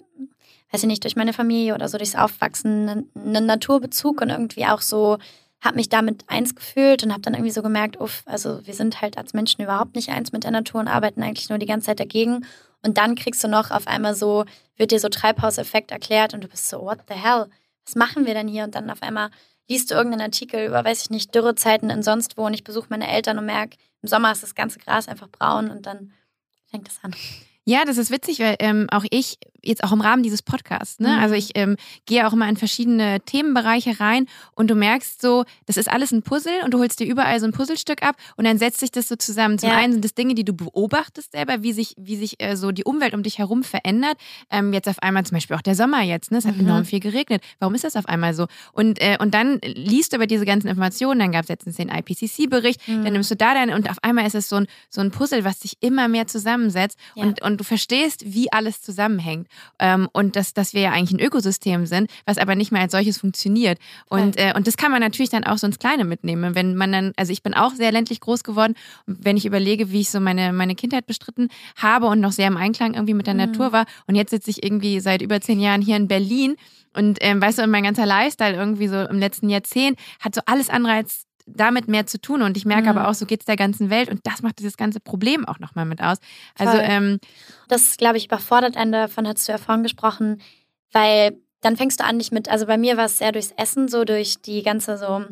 weiß ich nicht, durch meine Familie oder so durchs Aufwachsen einen Naturbezug und irgendwie auch so habe mich damit eins gefühlt und habe dann irgendwie so gemerkt, uff, also wir sind halt als Menschen überhaupt nicht eins mit der Natur und arbeiten eigentlich nur die ganze Zeit dagegen. Und dann kriegst du noch auf einmal so, wird dir so Treibhauseffekt erklärt und du bist so, what the hell? Was machen wir denn hier? Und dann auf einmal liest du irgendeinen Artikel über, weiß ich nicht, Dürrezeiten in sonst wo und ich besuche meine Eltern und merke, im Sommer ist das ganze Gras einfach braun und dann fängt das an. Ja, das ist witzig, weil ähm, auch ich jetzt auch im Rahmen dieses Podcasts. Ne? Mhm. Also ich ähm, gehe auch immer in verschiedene Themenbereiche rein und du merkst so, das ist alles ein Puzzle und du holst dir überall so ein Puzzlestück ab und dann setzt sich das so zusammen. Zum Ja. einen sind das Dinge, die du beobachtest selber, wie sich, wie sich äh, so die Umwelt um dich herum verändert. Ähm, jetzt auf einmal zum Beispiel auch der Sommer jetzt, ne? es hat Mhm. enorm viel geregnet. Warum ist das auf einmal so? Und, äh, und dann liest du über diese ganzen Informationen, dann gab es letztens den IPCC-Bericht, Mhm. dann nimmst du da deine und auf einmal ist es so ein, so ein Puzzle, was sich immer mehr zusammensetzt Ja. und, und du verstehst, wie alles zusammenhängt. Ähm, und dass, dass wir ja eigentlich ein Ökosystem sind, was aber nicht mehr als solches funktioniert. Und, äh, und das kann man natürlich dann auch so ins Kleine mitnehmen. Wenn man dann, also ich bin auch sehr ländlich groß geworden, und wenn ich überlege, wie ich so meine, meine Kindheit bestritten habe und noch sehr im Einklang irgendwie mit der Mhm. Natur war. Und jetzt sitze ich irgendwie seit über zehn Jahren hier in Berlin und ähm, weißt du, mein ganzer Lifestyle irgendwie so im letzten Jahrzehnt hat so alles andere als damit mehr zu tun. Und ich merke Mhm. aber auch, so geht es der ganzen Welt. Und das macht dieses ganze Problem auch nochmal mit aus. Also ähm, Das, glaube ich, überfordert einen, davon hast du ja vorhin gesprochen, weil dann fängst du an, dich mit, also bei mir war es sehr durchs Essen, so durch die ganze so,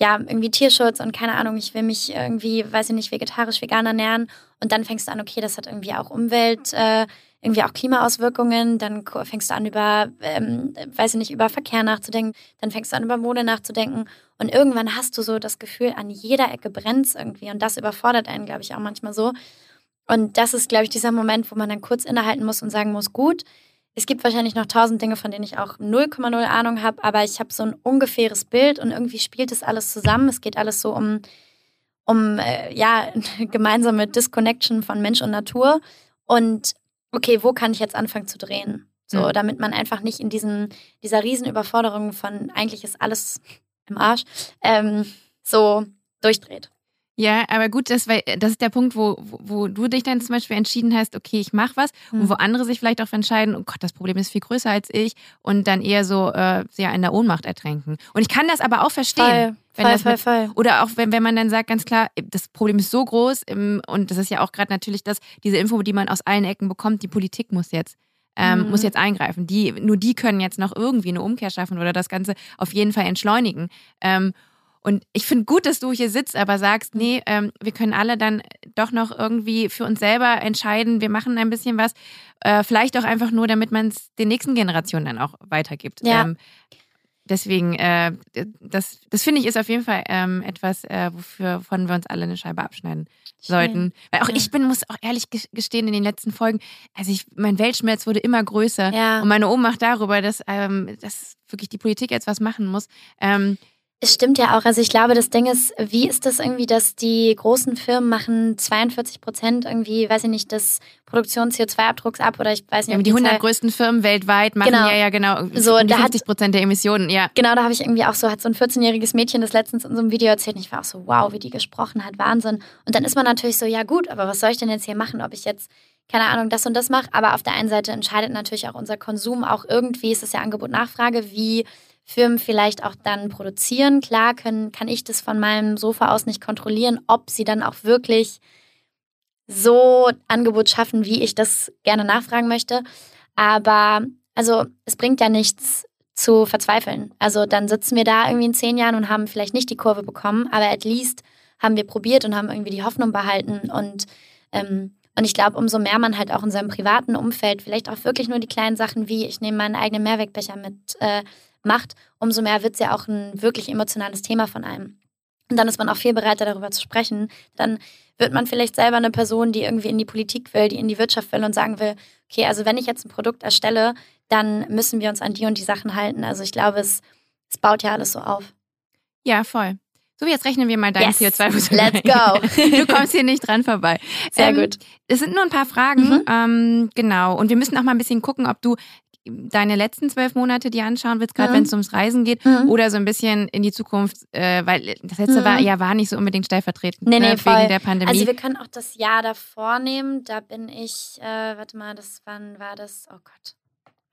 ja, irgendwie Tierschutz und keine Ahnung, ich will mich irgendwie, weiß ich nicht, vegetarisch, vegan ernähren. Und dann fängst du an, okay, das hat irgendwie auch Umwelt, äh, irgendwie auch Klimaauswirkungen, dann fängst du an, über, ähm, weiß ich nicht, über Verkehr nachzudenken, dann fängst du an, über Mode nachzudenken. Und irgendwann hast du so das Gefühl, an jeder Ecke brennt irgendwie. Und das überfordert einen, glaube ich, auch manchmal so. Und das ist, glaube ich, dieser Moment, wo man dann kurz innehalten muss und sagen muss, gut, es gibt wahrscheinlich noch tausend Dinge, von denen ich auch 0,0 Ahnung habe, aber ich habe so ein ungefähres Bild und irgendwie spielt es alles zusammen. Es geht alles so um, um äh, ja, gemeinsame Disconnection von Mensch und Natur. Und okay, wo kann ich jetzt anfangen zu drehen? So, Mhm. damit man einfach nicht in diesem, dieser Riesenüberforderung von eigentlich ist alles im Arsch, ähm, so durchdreht. Ja, aber gut, das, weil, das ist der Punkt, wo, wo, du dich dann zum Beispiel entschieden hast, okay, ich mache was Mhm. und wo andere sich vielleicht auch entscheiden, oh Gott, das Problem ist viel größer als ich und dann eher so äh, ja, in der Ohnmacht ertränken. Und ich kann das aber auch verstehen. voll, voll, mit- voll. Oder auch wenn, wenn man dann sagt, ganz klar, das Problem ist so groß und das ist ja auch gerade natürlich das, diese Info, die man aus allen Ecken bekommt, die Politik muss jetzt. Ähm, Mhm. muss jetzt eingreifen. Die, nur die können jetzt noch irgendwie eine Umkehr schaffen oder das Ganze auf jeden Fall entschleunigen. Ähm, und ich finde gut, dass du hier sitzt, aber sagst, nee, ähm, wir können alle dann doch noch irgendwie für uns selber entscheiden, wir machen ein bisschen was. Äh, vielleicht auch einfach nur, damit man es den nächsten Generationen dann auch weitergibt. Ja. Ähm, deswegen, äh, das, das finde ich ist auf jeden Fall ähm, etwas, äh, wofür von wir uns alle eine Scheibe abschneiden sollten. Weil auch Ja. ich bin, muss auch ehrlich ges- gestehen, in den letzten Folgen, also ich, mein Weltschmerz wurde immer größer. Ja. Und meine Ohnmacht darüber, dass, ähm, dass wirklich die Politik jetzt was machen muss. Ähm, Es stimmt ja auch. Also ich glaube, das Ding ist, wie ist das irgendwie, dass die großen Firmen machen 42 Prozent irgendwie, weiß ich nicht, des Produktions-CO2-Abdrucks ab oder ich weiß nicht, Ja, die 100 Zahl- größten Firmen weltweit machen Genau. ja, ja, genau, So, um die da hat- 50 Prozent der Emissionen, ja. Genau, da habe ich irgendwie auch so, hat so ein 14-jähriges Mädchen das letztens in so einem Video erzählt und ich war auch so, wow, wie die gesprochen hat, Wahnsinn. Und dann ist man natürlich so, ja gut, aber was soll ich denn jetzt hier machen, ob ich jetzt, keine Ahnung, das und das mache. Aber auf der einen Seite entscheidet natürlich auch unser Konsum auch irgendwie, ist es ja Angebot-Nachfrage, wie Firmen vielleicht auch dann produzieren. Klar können, kann ich das von meinem Sofa aus nicht kontrollieren, ob sie dann auch wirklich so Angebot schaffen, wie ich das gerne nachfragen möchte. Aber also es bringt ja nichts zu verzweifeln. Also dann sitzen wir da irgendwie in zehn Jahren und haben vielleicht nicht die Kurve bekommen, aber at least haben wir probiert und haben irgendwie die Hoffnung behalten und ähm, und ich glaube, umso mehr man halt auch in seinem privaten Umfeld vielleicht auch wirklich nur die kleinen Sachen wie ich nehme meinen eigenen Mehrwegbecher mit äh, macht, umso mehr wird es ja auch ein wirklich emotionales Thema von einem. Und dann ist man auch viel bereiter darüber zu sprechen. Dann wird man vielleicht selber eine Person, die irgendwie in die Politik will, die in die Wirtschaft will und sagen will, okay, also wenn ich jetzt ein Produkt erstelle, dann müssen wir uns an die und die Sachen halten. Also ich glaube, es, es baut ja alles so auf. Ja, voll. So, jetzt rechnen wir mal deinen Yes. CO2-Fußball. Let's go. Du kommst hier nicht dran vorbei. Sehr Ähm, gut. Es sind nur ein paar Fragen. Mhm. Ähm, genau. Und wir müssen auch mal ein bisschen gucken, ob du deine letzten zwölf Monate dir anschauen willst, gerade Mhm. wenn es ums Reisen geht, Mhm. oder so ein bisschen in die Zukunft, äh, weil das letzte Mhm. war ja war nicht so unbedingt stellvertretend Nee, nee, ne, voll. wegen der Pandemie. Also wir können auch das Jahr davor nehmen. Da bin ich, äh, warte mal, das wann war das? Oh Gott.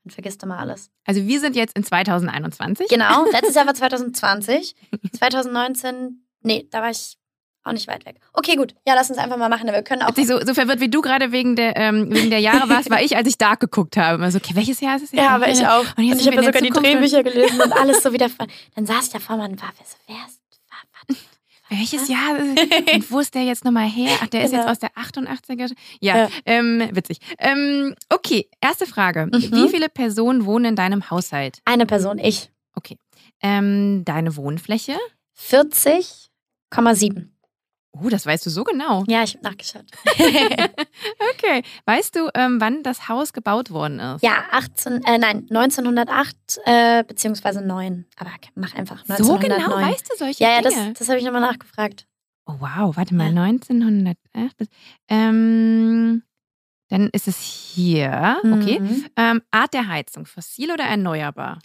Dann vergisst du mal alles. Also wir sind jetzt in 2021. Genau, letztes Jahr war 2020. 2019, nee, da war ich auch nicht weit weg. Okay, gut. Ja, lass uns einfach mal machen. Wir können auch. Ich so, so verwirrt wie du gerade wegen der, ähm, wegen der Jahre warst, war ich, als ich Dark geguckt habe. Immer so, okay, welches Jahr ist es jetzt? Ja, aber ich auch. Und jetzt Und ich sind habe ja sogar die. Drehbücher gelesen und alles so wieder. Dann saß ich davor und war, wer ist, wer ist, Welches Jahr? Und wo ist der jetzt nochmal her? Ach, der ist Genau. jetzt aus der 88er. Ja, Ja. Ähm, witzig. Ähm, okay, erste Frage. Mhm. Wie viele Personen wohnen in deinem Haushalt? Eine Person, ich. Okay. Ähm, deine Wohnfläche? 40,7. Oh, das weißt du so genau. Ja, ich habe nachgeschaut. Okay. Weißt du, ähm, wann das Haus gebaut worden ist? ja, 18, äh, nein, 1908 äh, beziehungsweise 9. Aber mach einfach So 1909. genau weißt du solche Ja, ja, das, Dinge? das habe ich nochmal nachgefragt. Oh, wow, warte mal, Ja. 1908. bis- Ähm, dann ist es hier. Okay. Mhm. Ähm, Art der Heizung, fossil oder erneuerbar?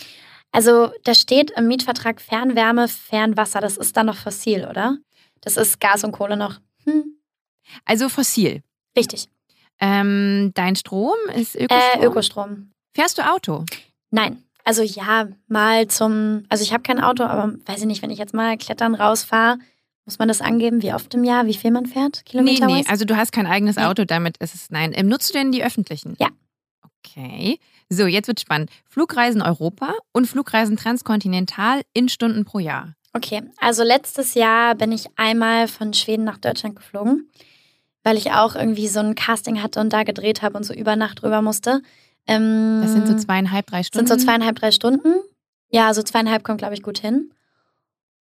Also da steht im Mietvertrag Fernwärme, Fernwasser. Das ist dann noch fossil, oder? Das ist Gas und Kohle noch. Hm, Also fossil. richtig. Ähm, dein Strom ist Ökostrom? Äh, Ökostrom. Fährst du Auto? Nein. Also ja, mal zum, also ich habe kein Auto, aber weiß ich nicht, wenn ich jetzt mal klettern rausfahre, muss man das angeben, wie oft im Jahr, wie viel man fährt? Nee, Kilometer nee, also du hast kein eigenes Nee. Auto, damit ist es nein. Ähm, nutzt du denn die öffentlichen? Ja. Okay. So, jetzt wird spannend. Flugreisen Europa und Flugreisen transkontinental in Stunden pro Jahr. Okay, also letztes Jahr bin ich einmal von Schweden nach Deutschland geflogen, weil ich auch irgendwie so ein Casting hatte und da gedreht habe und so über Nacht rüber musste. Ähm, Das sind so zweieinhalb, drei Stunden. Sind so zweieinhalb, drei Stunden. Ja, so zweieinhalb kommt, glaube ich, gut hin.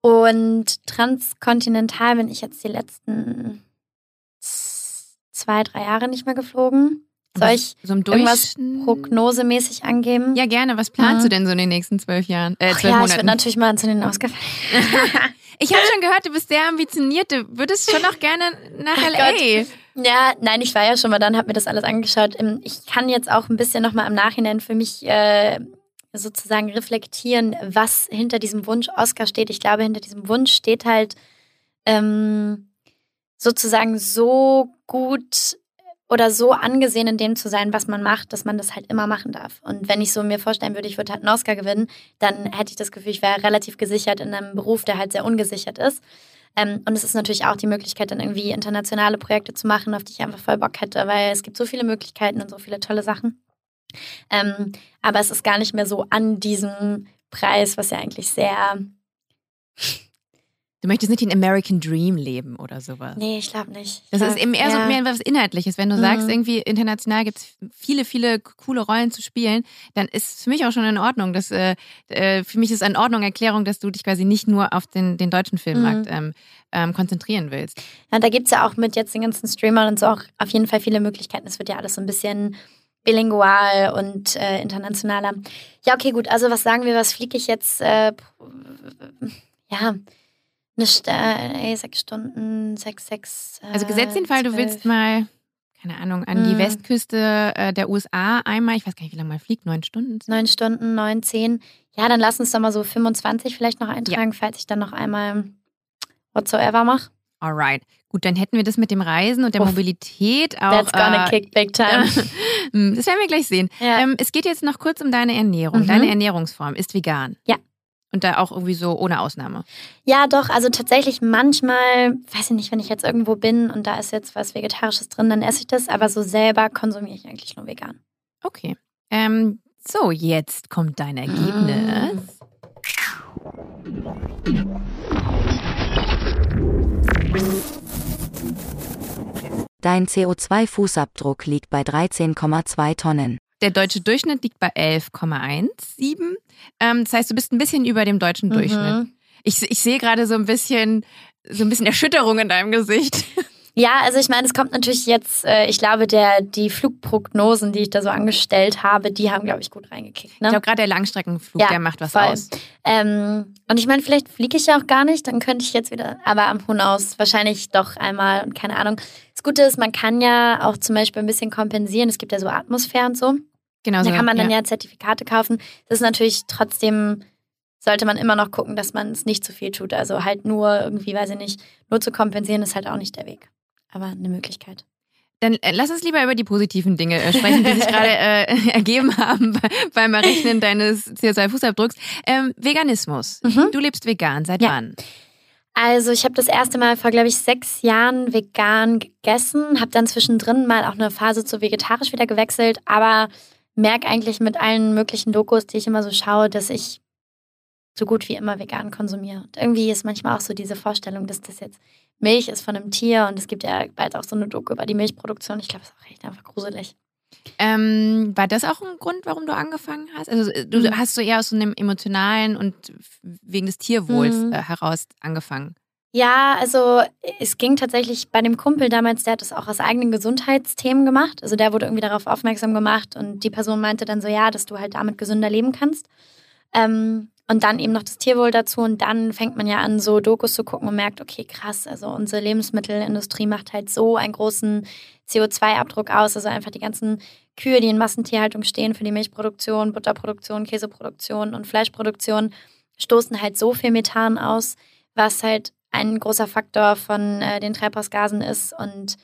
Und transkontinental bin ich jetzt die letzten zwei, drei Jahre nicht mehr geflogen. Soll ich so irgendwas prognosemäßig angeben? Ja, gerne. Was planst Mhm. du denn so in den nächsten zwölf Jahren? Äh, zwölf ja, ich Monaten. würde natürlich mal zu den Oscar. Ich habe schon gehört, du bist sehr ambitioniert. Du würdest schon auch gerne nach Ach LA. Ja, nein, ich war ja schon mal dann, habe mir das alles angeschaut. Ähm, Ich kann jetzt auch ein bisschen nochmal im Nachhinein für mich äh, sozusagen reflektieren, was hinter diesem Wunsch Oscar steht. Ich glaube, hinter diesem Wunsch steht halt ähm, sozusagen so gut oder so angesehen in dem zu sein, was man macht, dass man das halt immer machen darf. Und wenn ich so mir vorstellen würde, ich würde halt einen Oscar gewinnen, dann hätte ich das Gefühl, ich wäre relativ gesichert in einem Beruf, der halt sehr ungesichert ist. Ähm, und es ist natürlich auch die Möglichkeit, dann irgendwie internationale Projekte zu machen, auf die ich einfach voll Bock hätte, weil es gibt so viele Möglichkeiten und so viele tolle Sachen. Ähm, aber es ist gar nicht mehr so an diesem Preis, was ja eigentlich sehr. Du möchtest nicht den American Dream leben oder sowas. Nee, ich glaube nicht. Das Ich ist glaub, eben eher so ja. mehr was Inhaltliches. Wenn du Mhm. sagst, irgendwie international gibt es viele, viele coole Rollen zu spielen, dann ist es für mich auch schon in Ordnung. Das, äh, äh, für mich ist in Ordnung Erklärung, dass du dich quasi nicht nur auf den, den deutschen Filmmarkt Mhm. ähm, ähm, konzentrieren willst. Ja, da gibt es ja auch mit jetzt den ganzen Streamern und so auch auf jeden Fall viele Möglichkeiten. Es wird ja alles so ein bisschen bilingual und äh, internationaler. Ja, okay, gut. Also was sagen wir, was fliege ich jetzt? Äh, ja, eine St ey, sechs Stunden, sechs, sechs. Äh, Also gesetzt den Fall, du zwölf. willst mal, keine Ahnung, an die Mhm. Westküste äh, der USA einmal, ich weiß gar nicht, wie lange man fliegt, neun Stunden. Neun Stunden, neun, zehn. Ja, dann lass uns doch mal so 25 vielleicht noch eintragen, falls ich dann noch einmal whatsoever mache. Alright. Gut, dann hätten wir das mit dem Reisen und der Uff. Mobilität auch. That's gonna äh, kick big time. Hm, Das werden wir gleich sehen. Ja. Ähm, es geht jetzt noch kurz um deine Ernährung. Mhm. Deine Ernährungsform ist vegan. Ja. Und da auch irgendwie so ohne Ausnahme. Ja, doch, also tatsächlich manchmal, weiß ich nicht, wenn ich jetzt irgendwo bin und da ist jetzt was Vegetarisches drin, dann esse ich das, aber so selber konsumiere ich eigentlich nur vegan. Okay. Ähm, so, jetzt kommt dein Ergebnis. Dein CO2-Fußabdruck liegt bei 13,2 Tonnen. Der deutsche Durchschnitt liegt bei 11,17. Ähm, das heißt, du bist ein bisschen über dem deutschen Durchschnitt. Mhm. Ich, ich sehe gerade so ein bisschen, so ein bisschen Erschütterung in deinem Gesicht. Ja, also ich meine, es kommt natürlich jetzt, äh, ich glaube, der, die Flugprognosen, die ich da so angestellt habe, die haben, glaube ich, gut reingekickt. Ne? Ich glaube, gerade der Langstreckenflug, Ja, der macht was voll. aus. Ähm, und ich meine, vielleicht fliege ich ja auch gar nicht, dann könnte ich jetzt wieder, aber am Hunaus wahrscheinlich doch einmal und keine Ahnung. Das Gute ist, man kann ja auch zum Beispiel ein bisschen kompensieren. Es gibt ja so Atmosphäre und so. Genau Da kann man dann ja. Zertifikate kaufen. Das ist natürlich trotzdem, sollte man immer noch gucken, dass man es nicht zu viel tut. Also halt nur irgendwie, weiß ich nicht, nur zu kompensieren ist halt auch nicht der Weg. Aber eine Möglichkeit. Dann äh, lass uns lieber über die positiven Dinge äh, sprechen, die sich gerade äh, ergeben haben bei- beim Errechnen deines CO2-Fußabdrucks. Ähm, Veganismus. Mhm. Du lebst vegan. Seit Ja. wann? Also ich habe das erste Mal vor, glaube ich, sechs Jahren vegan gegessen, habe dann zwischendrin mal auch eine Phase zu vegetarisch wieder gewechselt, aber merke eigentlich mit allen möglichen Dokus, die ich immer so schaue, dass ich so gut wie immer vegan konsumiere. Und irgendwie ist manchmal auch so diese Vorstellung, dass das jetzt Milch ist von einem Tier und es gibt ja bald auch so eine Doku über die Milchproduktion. Ich glaube, das ist auch echt einfach gruselig. Ähm, war das auch ein Grund, warum du angefangen hast? Also äh, du mhm. hast so eher aus so einem emotionalen und wegen des Tierwohls mhm. äh, heraus angefangen. Ja, also es ging tatsächlich bei dem Kumpel damals, der hat das auch aus eigenen Gesundheitsthemen gemacht. Also der wurde irgendwie darauf aufmerksam gemacht und die Person meinte dann so, ja, dass du halt damit gesünder leben kannst. Ähm, und dann eben noch das Tierwohl dazu und dann fängt man ja an, so Dokus zu gucken und merkt, okay, krass, also unsere Lebensmittelindustrie macht halt so einen großen CO2-Abdruck aus. Also einfach die ganzen Kühe, die in Massentierhaltung stehen für die Milchproduktion, Butterproduktion, Käseproduktion und Fleischproduktion, stoßen halt so viel Methan aus, was halt ein großer Faktor von äh, den Treibhausgasen ist. Und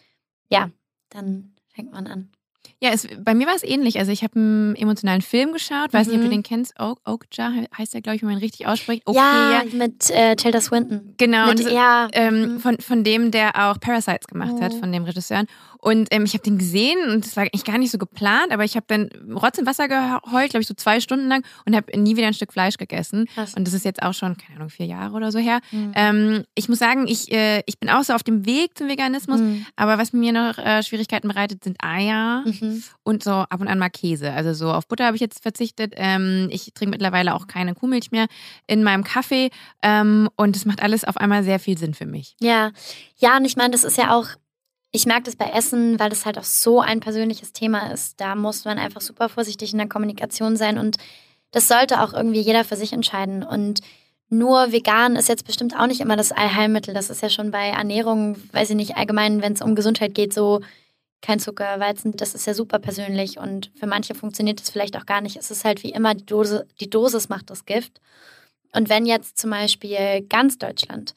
ja, dann fängt man an. Ja, es, bei mir war es ähnlich. Also ich habe einen emotionalen Film geschaut, weiß mhm. nicht, ob du mhm. den kennst. Oak, Oakja heißt der, glaube ich, wenn man ihn richtig ausspricht. Okay, ja, mit äh, Tilda Swinton. Genau, mit, das, ja. Ähm, mhm. von, von dem, der auch Parasites gemacht mhm. hat, von dem Regisseur. Und ähm, ich habe den gesehen und es war eigentlich gar nicht so geplant, aber ich habe dann Rotz im Wasser geheult, glaube ich, so zwei Stunden lang und habe nie wieder ein Stück Fleisch gegessen. Krass. Und das ist jetzt auch schon, keine Ahnung, vier Jahre oder so her. Mhm. Ähm, ich muss sagen, ich, äh, ich bin auch so auf dem Weg zum Veganismus, mhm. aber was mir noch äh, Schwierigkeiten bereitet, sind Eier mhm. und so ab und an mal Käse. Also so auf Butter habe ich jetzt verzichtet. Ähm, ich trinke mittlerweile auch keine Kuhmilch mehr in meinem Kaffee ähm, und es macht alles auf einmal sehr viel Sinn für mich. Ja, ja, und ich meine, das ist ja auch ich merke das bei Essen, weil das halt auch so ein persönliches Thema ist. Da muss man einfach super vorsichtig in der Kommunikation sein und das sollte auch irgendwie jeder für sich entscheiden. Und nur vegan ist jetzt bestimmt auch nicht immer das Allheilmittel. Das ist ja schon bei Ernährung, weiß ich nicht, allgemein, wenn es um Gesundheit geht, so kein Zucker, Weizen, das ist ja super persönlich und für manche funktioniert das vielleicht auch gar nicht. Es ist halt wie immer, die, Dose, die Dosis macht das Gift. Und wenn jetzt zum Beispiel ganz Deutschland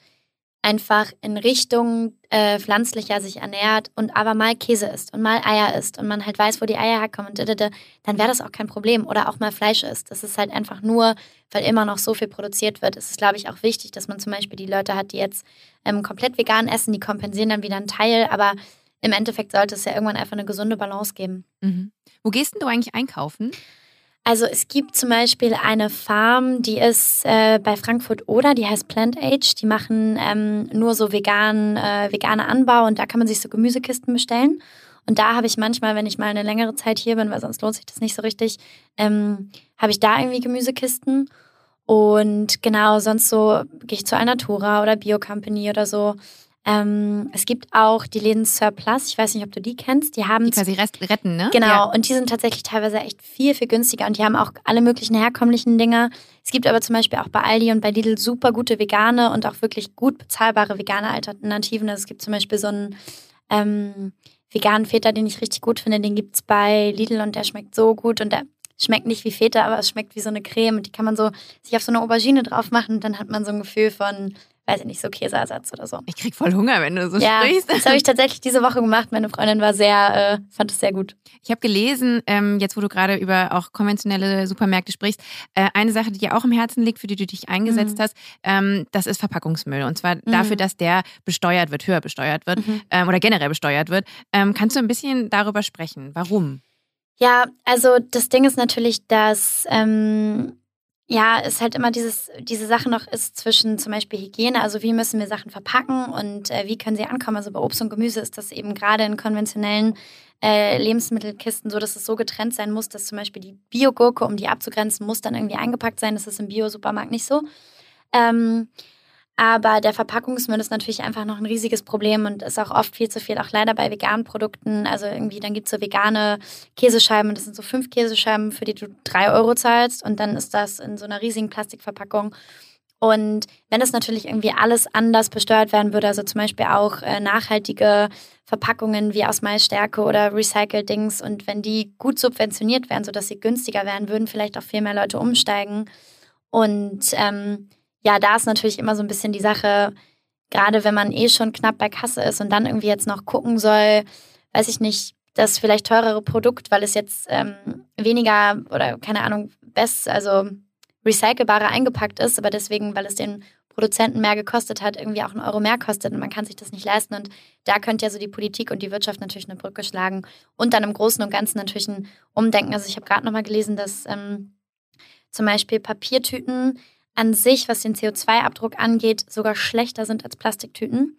einfach in Richtung äh, pflanzlicher sich ernährt und aber mal Käse isst und mal Eier isst und man halt weiß, wo die Eier herkommen, und dann wäre das auch kein Problem. Oder auch mal Fleisch isst. Das ist halt einfach nur, weil immer noch so viel produziert wird. Es ist, glaube ich, auch wichtig, dass man zum Beispiel die Leute hat, die jetzt ähm, komplett vegan essen, die kompensieren dann wieder einen Teil, aber im Endeffekt sollte es ja irgendwann einfach eine gesunde Balance geben. Mhm. Wo gehst denn du eigentlich einkaufen? Also es gibt zum Beispiel eine Farm, die ist äh, bei Frankfurt oder, die heißt Plant Age. Die machen ähm, nur so vegan, äh, vegane Anbau und da kann man sich so Gemüsekisten bestellen. Und da habe ich manchmal, wenn ich mal eine längere Zeit hier bin, weil sonst lohnt sich das nicht so richtig, ähm, habe ich da irgendwie Gemüsekisten. Und genau, sonst so gehe ich zu Alnatura oder Bio Company oder so. Ähm, es gibt auch die Läden Surplus, ich weiß nicht, ob du die kennst. Die haben. Die quasi retten, ne? Genau, ja. und die sind tatsächlich teilweise echt viel, viel günstiger und die haben auch alle möglichen herkömmlichen Dinger. Es gibt aber zum Beispiel auch bei Aldi und bei Lidl super gute vegane und auch wirklich gut bezahlbare vegane Alternativen. Also es gibt zum Beispiel so einen ähm, veganen Feta, den ich richtig gut finde. Den gibt es bei Lidl und der schmeckt so gut und der schmeckt nicht wie Feta, aber es schmeckt wie so eine Creme und die kann man so sich auf so eine Aubergine drauf machen und dann hat man so ein Gefühl von weiß ich nicht, so Käseersatz oder so. Ich krieg voll Hunger, wenn du so ja, sprichst. Das habe ich tatsächlich diese Woche gemacht. Meine Freundin war sehr, äh, fand es sehr gut. Ich habe gelesen, ähm, jetzt wo du gerade über auch konventionelle Supermärkte sprichst, äh, eine Sache, die dir auch im Herzen liegt, für die du dich eingesetzt mhm. hast, ähm, das ist Verpackungsmüll. Und zwar mhm. dafür, dass der besteuert wird, höher besteuert wird mhm. ähm, oder generell besteuert wird. Ähm, kannst du ein bisschen darüber sprechen? Warum? Ja, also das Ding ist natürlich, dass ähm, ja, es halt immer dieses, diese Sache noch ist zwischen zum Beispiel Hygiene, also wie müssen wir Sachen verpacken und äh, wie können sie ankommen. Also bei Obst und Gemüse ist das eben gerade in konventionellen äh, Lebensmittelkisten so, dass es so getrennt sein muss, dass zum Beispiel die Biogurke, um die abzugrenzen, muss dann irgendwie eingepackt sein. Das ist im Bio-Supermarkt nicht so. Ähm, aber der Verpackungsmüll ist natürlich einfach noch ein riesiges Problem und ist auch oft viel zu viel, auch leider bei veganen Produkten. Also irgendwie, dann gibt es so vegane Käsescheiben und das sind so fünf Käsescheiben, für die du drei Euro zahlst und dann ist das in so einer riesigen Plastikverpackung. Und wenn das natürlich irgendwie alles anders besteuert werden würde, also zum Beispiel auch äh, nachhaltige Verpackungen wie aus Maisstärke oder Recycled-Dings und wenn die gut subventioniert wären, sodass sie günstiger wären, würden vielleicht auch viel mehr Leute umsteigen. Und ähm, ja, da ist natürlich immer so ein bisschen die Sache, gerade wenn man eh schon knapp bei Kasse ist und dann irgendwie jetzt noch gucken soll, weiß ich nicht, das vielleicht teurere Produkt, weil es jetzt ähm, weniger oder keine Ahnung, best, also recycelbarer eingepackt ist, aber deswegen, weil es den Produzenten mehr gekostet hat, irgendwie auch einen Euro mehr kostet und man kann sich das nicht leisten. Und da könnte ja so die Politik und die Wirtschaft natürlich eine Brücke schlagen und dann im Großen und Ganzen natürlich ein Umdenken. Also ich habe gerade nochmal gelesen, dass ähm, zum Beispiel Papiertüten an sich, was den CO2-Abdruck angeht, sogar schlechter sind als Plastiktüten,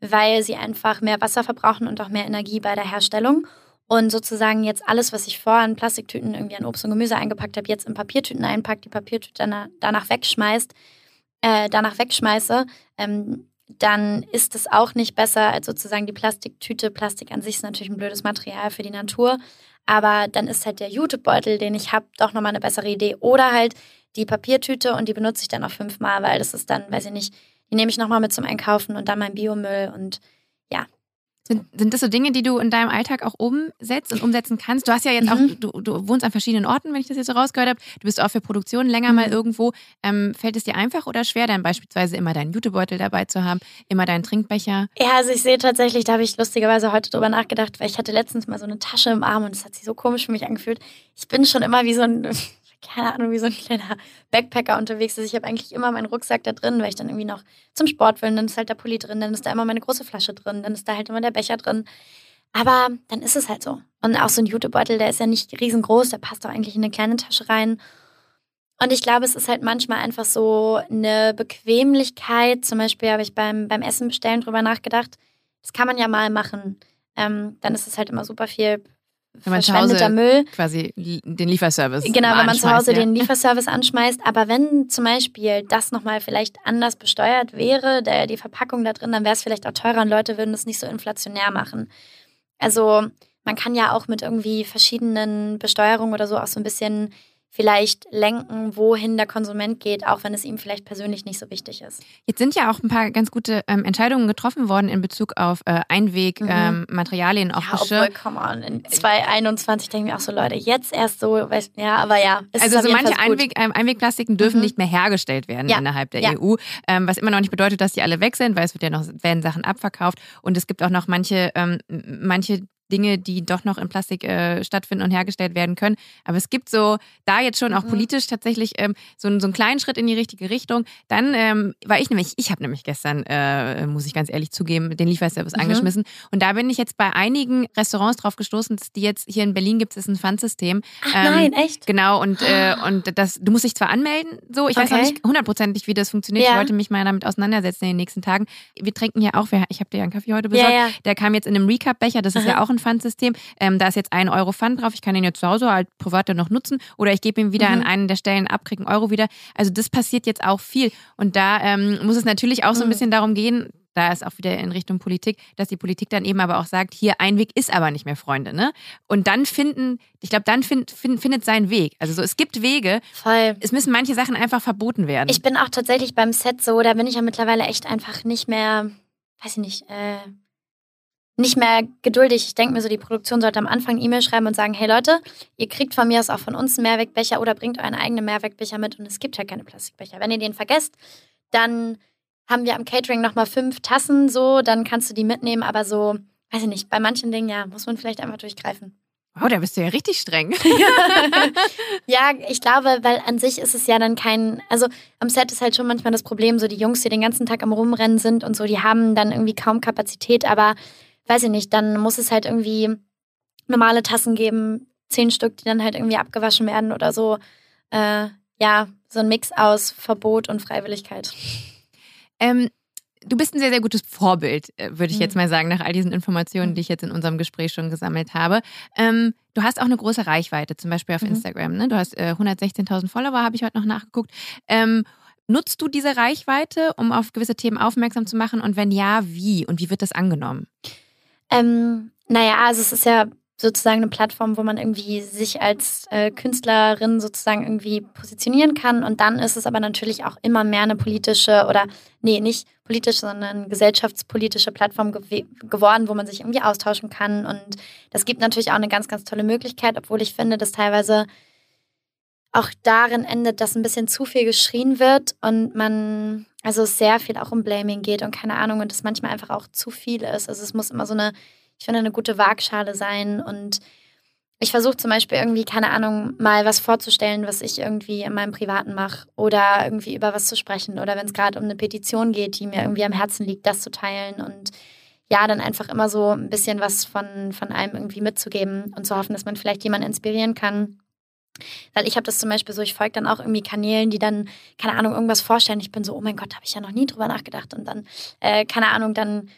weil sie einfach mehr Wasser verbrauchen und auch mehr Energie bei der Herstellung. Und sozusagen jetzt alles, was ich vorher in Plastiktüten irgendwie an Obst und Gemüse eingepackt habe, jetzt in Papiertüten einpackt, die Papiertüte danach wegschmeißt, äh, danach wegschmeiße, ähm, dann ist es auch nicht besser als sozusagen die Plastiktüte. Plastik an sich ist natürlich ein blödes Material für die Natur, aber dann ist halt der Jutebeutel, den ich habe, doch nochmal eine bessere Idee. Oder halt die Papiertüte und die benutze ich dann auch fünfmal, weil das ist dann, weiß ich nicht, die nehme ich nochmal mit zum Einkaufen und dann mein Biomüll und ja, sind, sind das so Dinge, die du in deinem Alltag auch umsetzt und umsetzen kannst? Du hast ja jetzt mhm. auch, du, du wohnst an verschiedenen Orten, wenn ich das jetzt so rausgehört habe. Du bist auch für Produktionen länger mhm. mal irgendwo. Ähm, fällt es dir einfach oder schwer, dann beispielsweise immer deinen Jutebeutel dabei zu haben, immer deinen Trinkbecher? Ja, also ich sehe tatsächlich, da habe ich lustigerweise heute drüber nachgedacht, weil ich hatte letztens mal so eine Tasche im Arm und es hat sich so komisch für mich angefühlt. Ich bin schon immer wie so ein keine Ahnung, wie so ein kleiner Backpacker unterwegs ist. Ich habe eigentlich immer meinen Rucksack da drin, weil ich dann irgendwie noch zum Sport will. Und dann ist halt der Pulli drin, dann ist da immer meine große Flasche drin, dann ist da halt immer der Becher drin. Aber dann ist es halt so. Und auch so ein Jutebeutel, der ist ja nicht riesengroß, der passt auch eigentlich in eine kleine Tasche rein. Und ich glaube, es ist halt manchmal einfach so eine Bequemlichkeit. Zum Beispiel habe ich beim, beim Essen bestellen drüber nachgedacht. Das kann man ja mal machen. Ähm, dann ist es halt immer super viel wenn man zu Hause Müll. quasi den Lieferservice Genau, wenn man zu Hause ja. den Lieferservice anschmeißt. Aber wenn zum Beispiel das nochmal vielleicht anders besteuert wäre, der, die Verpackung da drin, dann wäre es vielleicht auch teurer und Leute würden das nicht so inflationär machen. Also man kann ja auch mit irgendwie verschiedenen Besteuerungen oder so auch so ein bisschen vielleicht lenken, wohin der Konsument geht, auch wenn es ihm vielleicht persönlich nicht so wichtig ist. Jetzt sind ja auch ein paar ganz gute ähm, Entscheidungen getroffen worden in Bezug auf äh, Einwegmaterialien, mhm. ähm, auch ja, Geschirr. Obwohl, come on, in 2021 denke ich mir auch so, Leute, jetzt erst so, weiß, ja, aber ja. also so manche Einweg, ähm, Einwegplastiken dürfen mhm. nicht mehr hergestellt werden ja. innerhalb der ja. EU, ähm, was immer noch nicht bedeutet, dass die alle weg sind, weil es wird ja noch, werden Sachen abverkauft und es gibt auch noch manche, ähm, manche Dinge, die doch noch in Plastik äh, stattfinden und hergestellt werden können. Aber es gibt so da jetzt schon auch mhm. politisch tatsächlich ähm, so, so einen kleinen Schritt in die richtige Richtung. Dann ähm, war ich nämlich, ich habe nämlich gestern, äh, muss ich ganz ehrlich zugeben, den Lieferservice mhm. angeschmissen. Und da bin ich jetzt bei einigen Restaurants drauf gestoßen, die jetzt hier in Berlin gibt es ein Pfandsystem. Ach ähm, nein, echt? Genau, und, äh, und das, du musst dich zwar anmelden, so, ich okay. weiß noch nicht hundertprozentig, wie das funktioniert. Ja. Ich wollte mich mal damit auseinandersetzen in den nächsten Tagen. Wir trinken ja auch, ich habe dir ja einen Kaffee heute besorgt, ja, ja. der kam jetzt in einem Recap-Becher, das ist ja auch ein Pfandsystem. Ähm, da ist jetzt ein Euro Pfand drauf. Ich kann ihn jetzt zu Hause halt privat noch nutzen oder ich gebe ihn wieder mhm. an einen der Stellen ab, kriege einen Euro wieder. Also das passiert jetzt auch viel. Und da ähm, muss es natürlich auch so ein mhm. bisschen darum gehen, da ist auch wieder in Richtung Politik, dass die Politik dann eben aber auch sagt, hier ein Weg ist aber nicht mehr Freunde, ne? Und dann finden, ich glaube, dann find, find, findet sein Weg. Also so, es gibt Wege. Voll. Es müssen manche Sachen einfach verboten werden. Ich bin auch tatsächlich beim Set so, da bin ich ja mittlerweile echt einfach nicht mehr, weiß ich nicht, äh, nicht mehr geduldig. Ich denke mir so, die Produktion sollte am Anfang E-Mail schreiben und sagen, hey Leute, ihr kriegt von mir aus auch von uns einen Mehrwegbecher oder bringt euren eigenen Mehrwegbecher mit und es gibt ja keine Plastikbecher. Wenn ihr den vergesst, dann haben wir am Catering nochmal fünf Tassen so, dann kannst du die mitnehmen, aber so, weiß ich nicht, bei manchen Dingen, ja, muss man vielleicht einfach durchgreifen. Wow, da bist du ja richtig streng. ja, ich glaube, weil an sich ist es ja dann kein, also am Set ist halt schon manchmal das Problem, so die Jungs, die den ganzen Tag am Rumrennen sind und so, die haben dann irgendwie kaum Kapazität, aber weiß ich nicht, dann muss es halt irgendwie normale Tassen geben, zehn Stück, die dann halt irgendwie abgewaschen werden oder so. Äh, ja, so ein Mix aus Verbot und Freiwilligkeit. Ähm, du bist ein sehr, sehr gutes Vorbild, äh, würde ich jetzt mhm. mal sagen, nach all diesen Informationen, mhm. die ich jetzt in unserem Gespräch schon gesammelt habe. Ähm, du hast auch eine große Reichweite, zum Beispiel auf mhm. Instagram. Ne? Du hast äh, 116.000 Follower, habe ich heute noch nachgeguckt. Ähm, Nutzt du diese Reichweite, um auf gewisse Themen aufmerksam zu machen? Und wenn ja, wie? Und wie wird das angenommen? Ähm, naja, also es ist ja sozusagen eine Plattform, wo man irgendwie sich als äh, Künstlerin sozusagen irgendwie positionieren kann. Und dann ist es aber natürlich auch immer mehr eine politische oder, nee, nicht politische, sondern gesellschaftspolitische Plattform gew geworden, wo man sich irgendwie austauschen kann. Und das gibt natürlich auch eine ganz, ganz tolle Möglichkeit, obwohl ich finde, dass teilweise auch darin endet, dass ein bisschen zu viel geschrien wird und man, also sehr viel auch um Blaming geht und keine Ahnung und es manchmal einfach auch zu viel ist. Also es muss immer so eine, ich finde, eine gute Waagschale sein und ich versuche zum Beispiel irgendwie, keine Ahnung, mal was vorzustellen, was ich irgendwie in meinem Privaten mache oder irgendwie über was zu sprechen oder wenn es gerade um eine Petition geht, die mir irgendwie am Herzen liegt, das zu teilen und ja, dann einfach immer so ein bisschen was von, von einem irgendwie mitzugeben und zu hoffen, dass man vielleicht jemanden inspirieren kann Weil ich habe das zum Beispiel so, ich folge dann auch irgendwie Kanälen, die dann, keine Ahnung, irgendwas vorstellen. Ich bin so, oh mein Gott, habe ich ja noch nie drüber nachgedacht. Und dann, äh, keine Ahnung, dann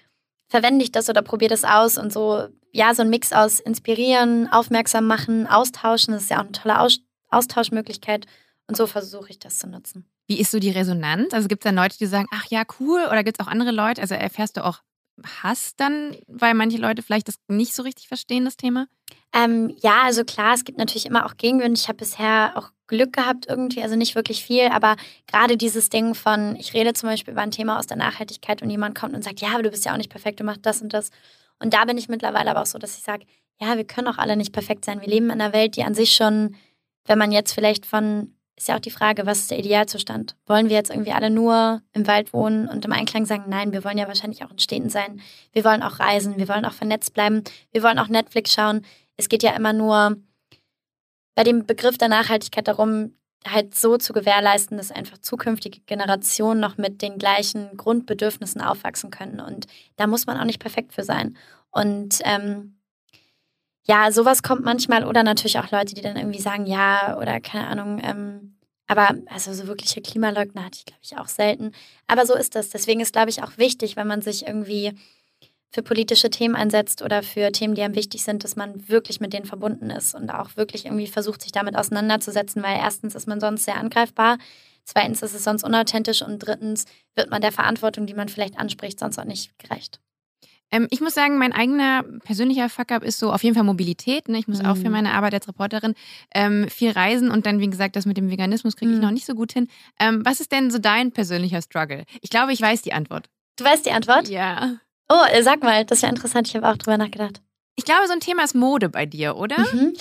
verwende ich das oder probiere das aus und so, ja, so ein Mix aus inspirieren, aufmerksam machen, austauschen. Das ist ja auch eine tolle aus Austauschmöglichkeit. Und so versuche ich das zu nutzen. Wie ist so die Resonanz? Also gibt es dann Leute, die sagen, ach ja, cool, oder gibt es auch andere Leute? Also erfährst du auch Hass dann, weil manche Leute vielleicht das nicht so richtig verstehen, das Thema? Ähm, ja, also klar, es gibt natürlich immer auch Gegenwind. Ich habe bisher auch Glück gehabt irgendwie, also nicht wirklich viel, aber gerade dieses Ding von, ich rede zum Beispiel über ein Thema aus der Nachhaltigkeit und jemand kommt und sagt, ja, aber du bist ja auch nicht perfekt, du machst das und das. Und da bin ich mittlerweile aber auch so, dass ich sage, ja, wir können auch alle nicht perfekt sein. Wir leben in einer Welt, die an sich schon, wenn man jetzt vielleicht von ist ja auch die Frage, was ist der Idealzustand? Wollen wir jetzt irgendwie alle nur im Wald wohnen und im Einklang sagen, nein, wir wollen ja wahrscheinlich auch in Städten sein. Wir wollen auch reisen, wir wollen auch vernetzt bleiben, wir wollen auch Netflix schauen. Es geht ja immer nur bei dem Begriff der Nachhaltigkeit darum, halt so zu gewährleisten, dass einfach zukünftige Generationen noch mit den gleichen Grundbedürfnissen aufwachsen können. Und da muss man auch nicht perfekt für sein. Und ähm, ja, sowas kommt manchmal oder natürlich auch Leute, die dann irgendwie sagen, ja, oder keine Ahnung, ähm, aber also so wirkliche Klimaleugner hatte ich, glaube ich, auch selten. Aber so ist das. Deswegen ist, glaube ich, auch wichtig, wenn man sich irgendwie für politische Themen einsetzt oder für Themen, die einem wichtig sind, dass man wirklich mit denen verbunden ist und auch wirklich irgendwie versucht, sich damit auseinanderzusetzen, weil erstens ist man sonst sehr angreifbar, zweitens ist es sonst unauthentisch und drittens wird man der Verantwortung, die man vielleicht anspricht, sonst auch nicht gerecht. Ähm, ich muss sagen, mein eigener persönlicher Fuck-up ist so auf jeden Fall Mobilität. Ne? Ich muss mhm. auch für mhm. meine Arbeit als Reporterin ähm, viel reisen und dann, wie gesagt, das mit dem Veganismus kriege ich mhm. noch nicht so gut hin. Ähm, was ist denn so dein persönlicher Struggle? Ich glaube, ich weiß die Antwort. Du weißt die Antwort? Ja. Oh, äh, sag mal, das ist ja interessant. Ich habe auch drüber nachgedacht. Ich glaube, so ein Thema ist Mode bei dir, oder? Mhm.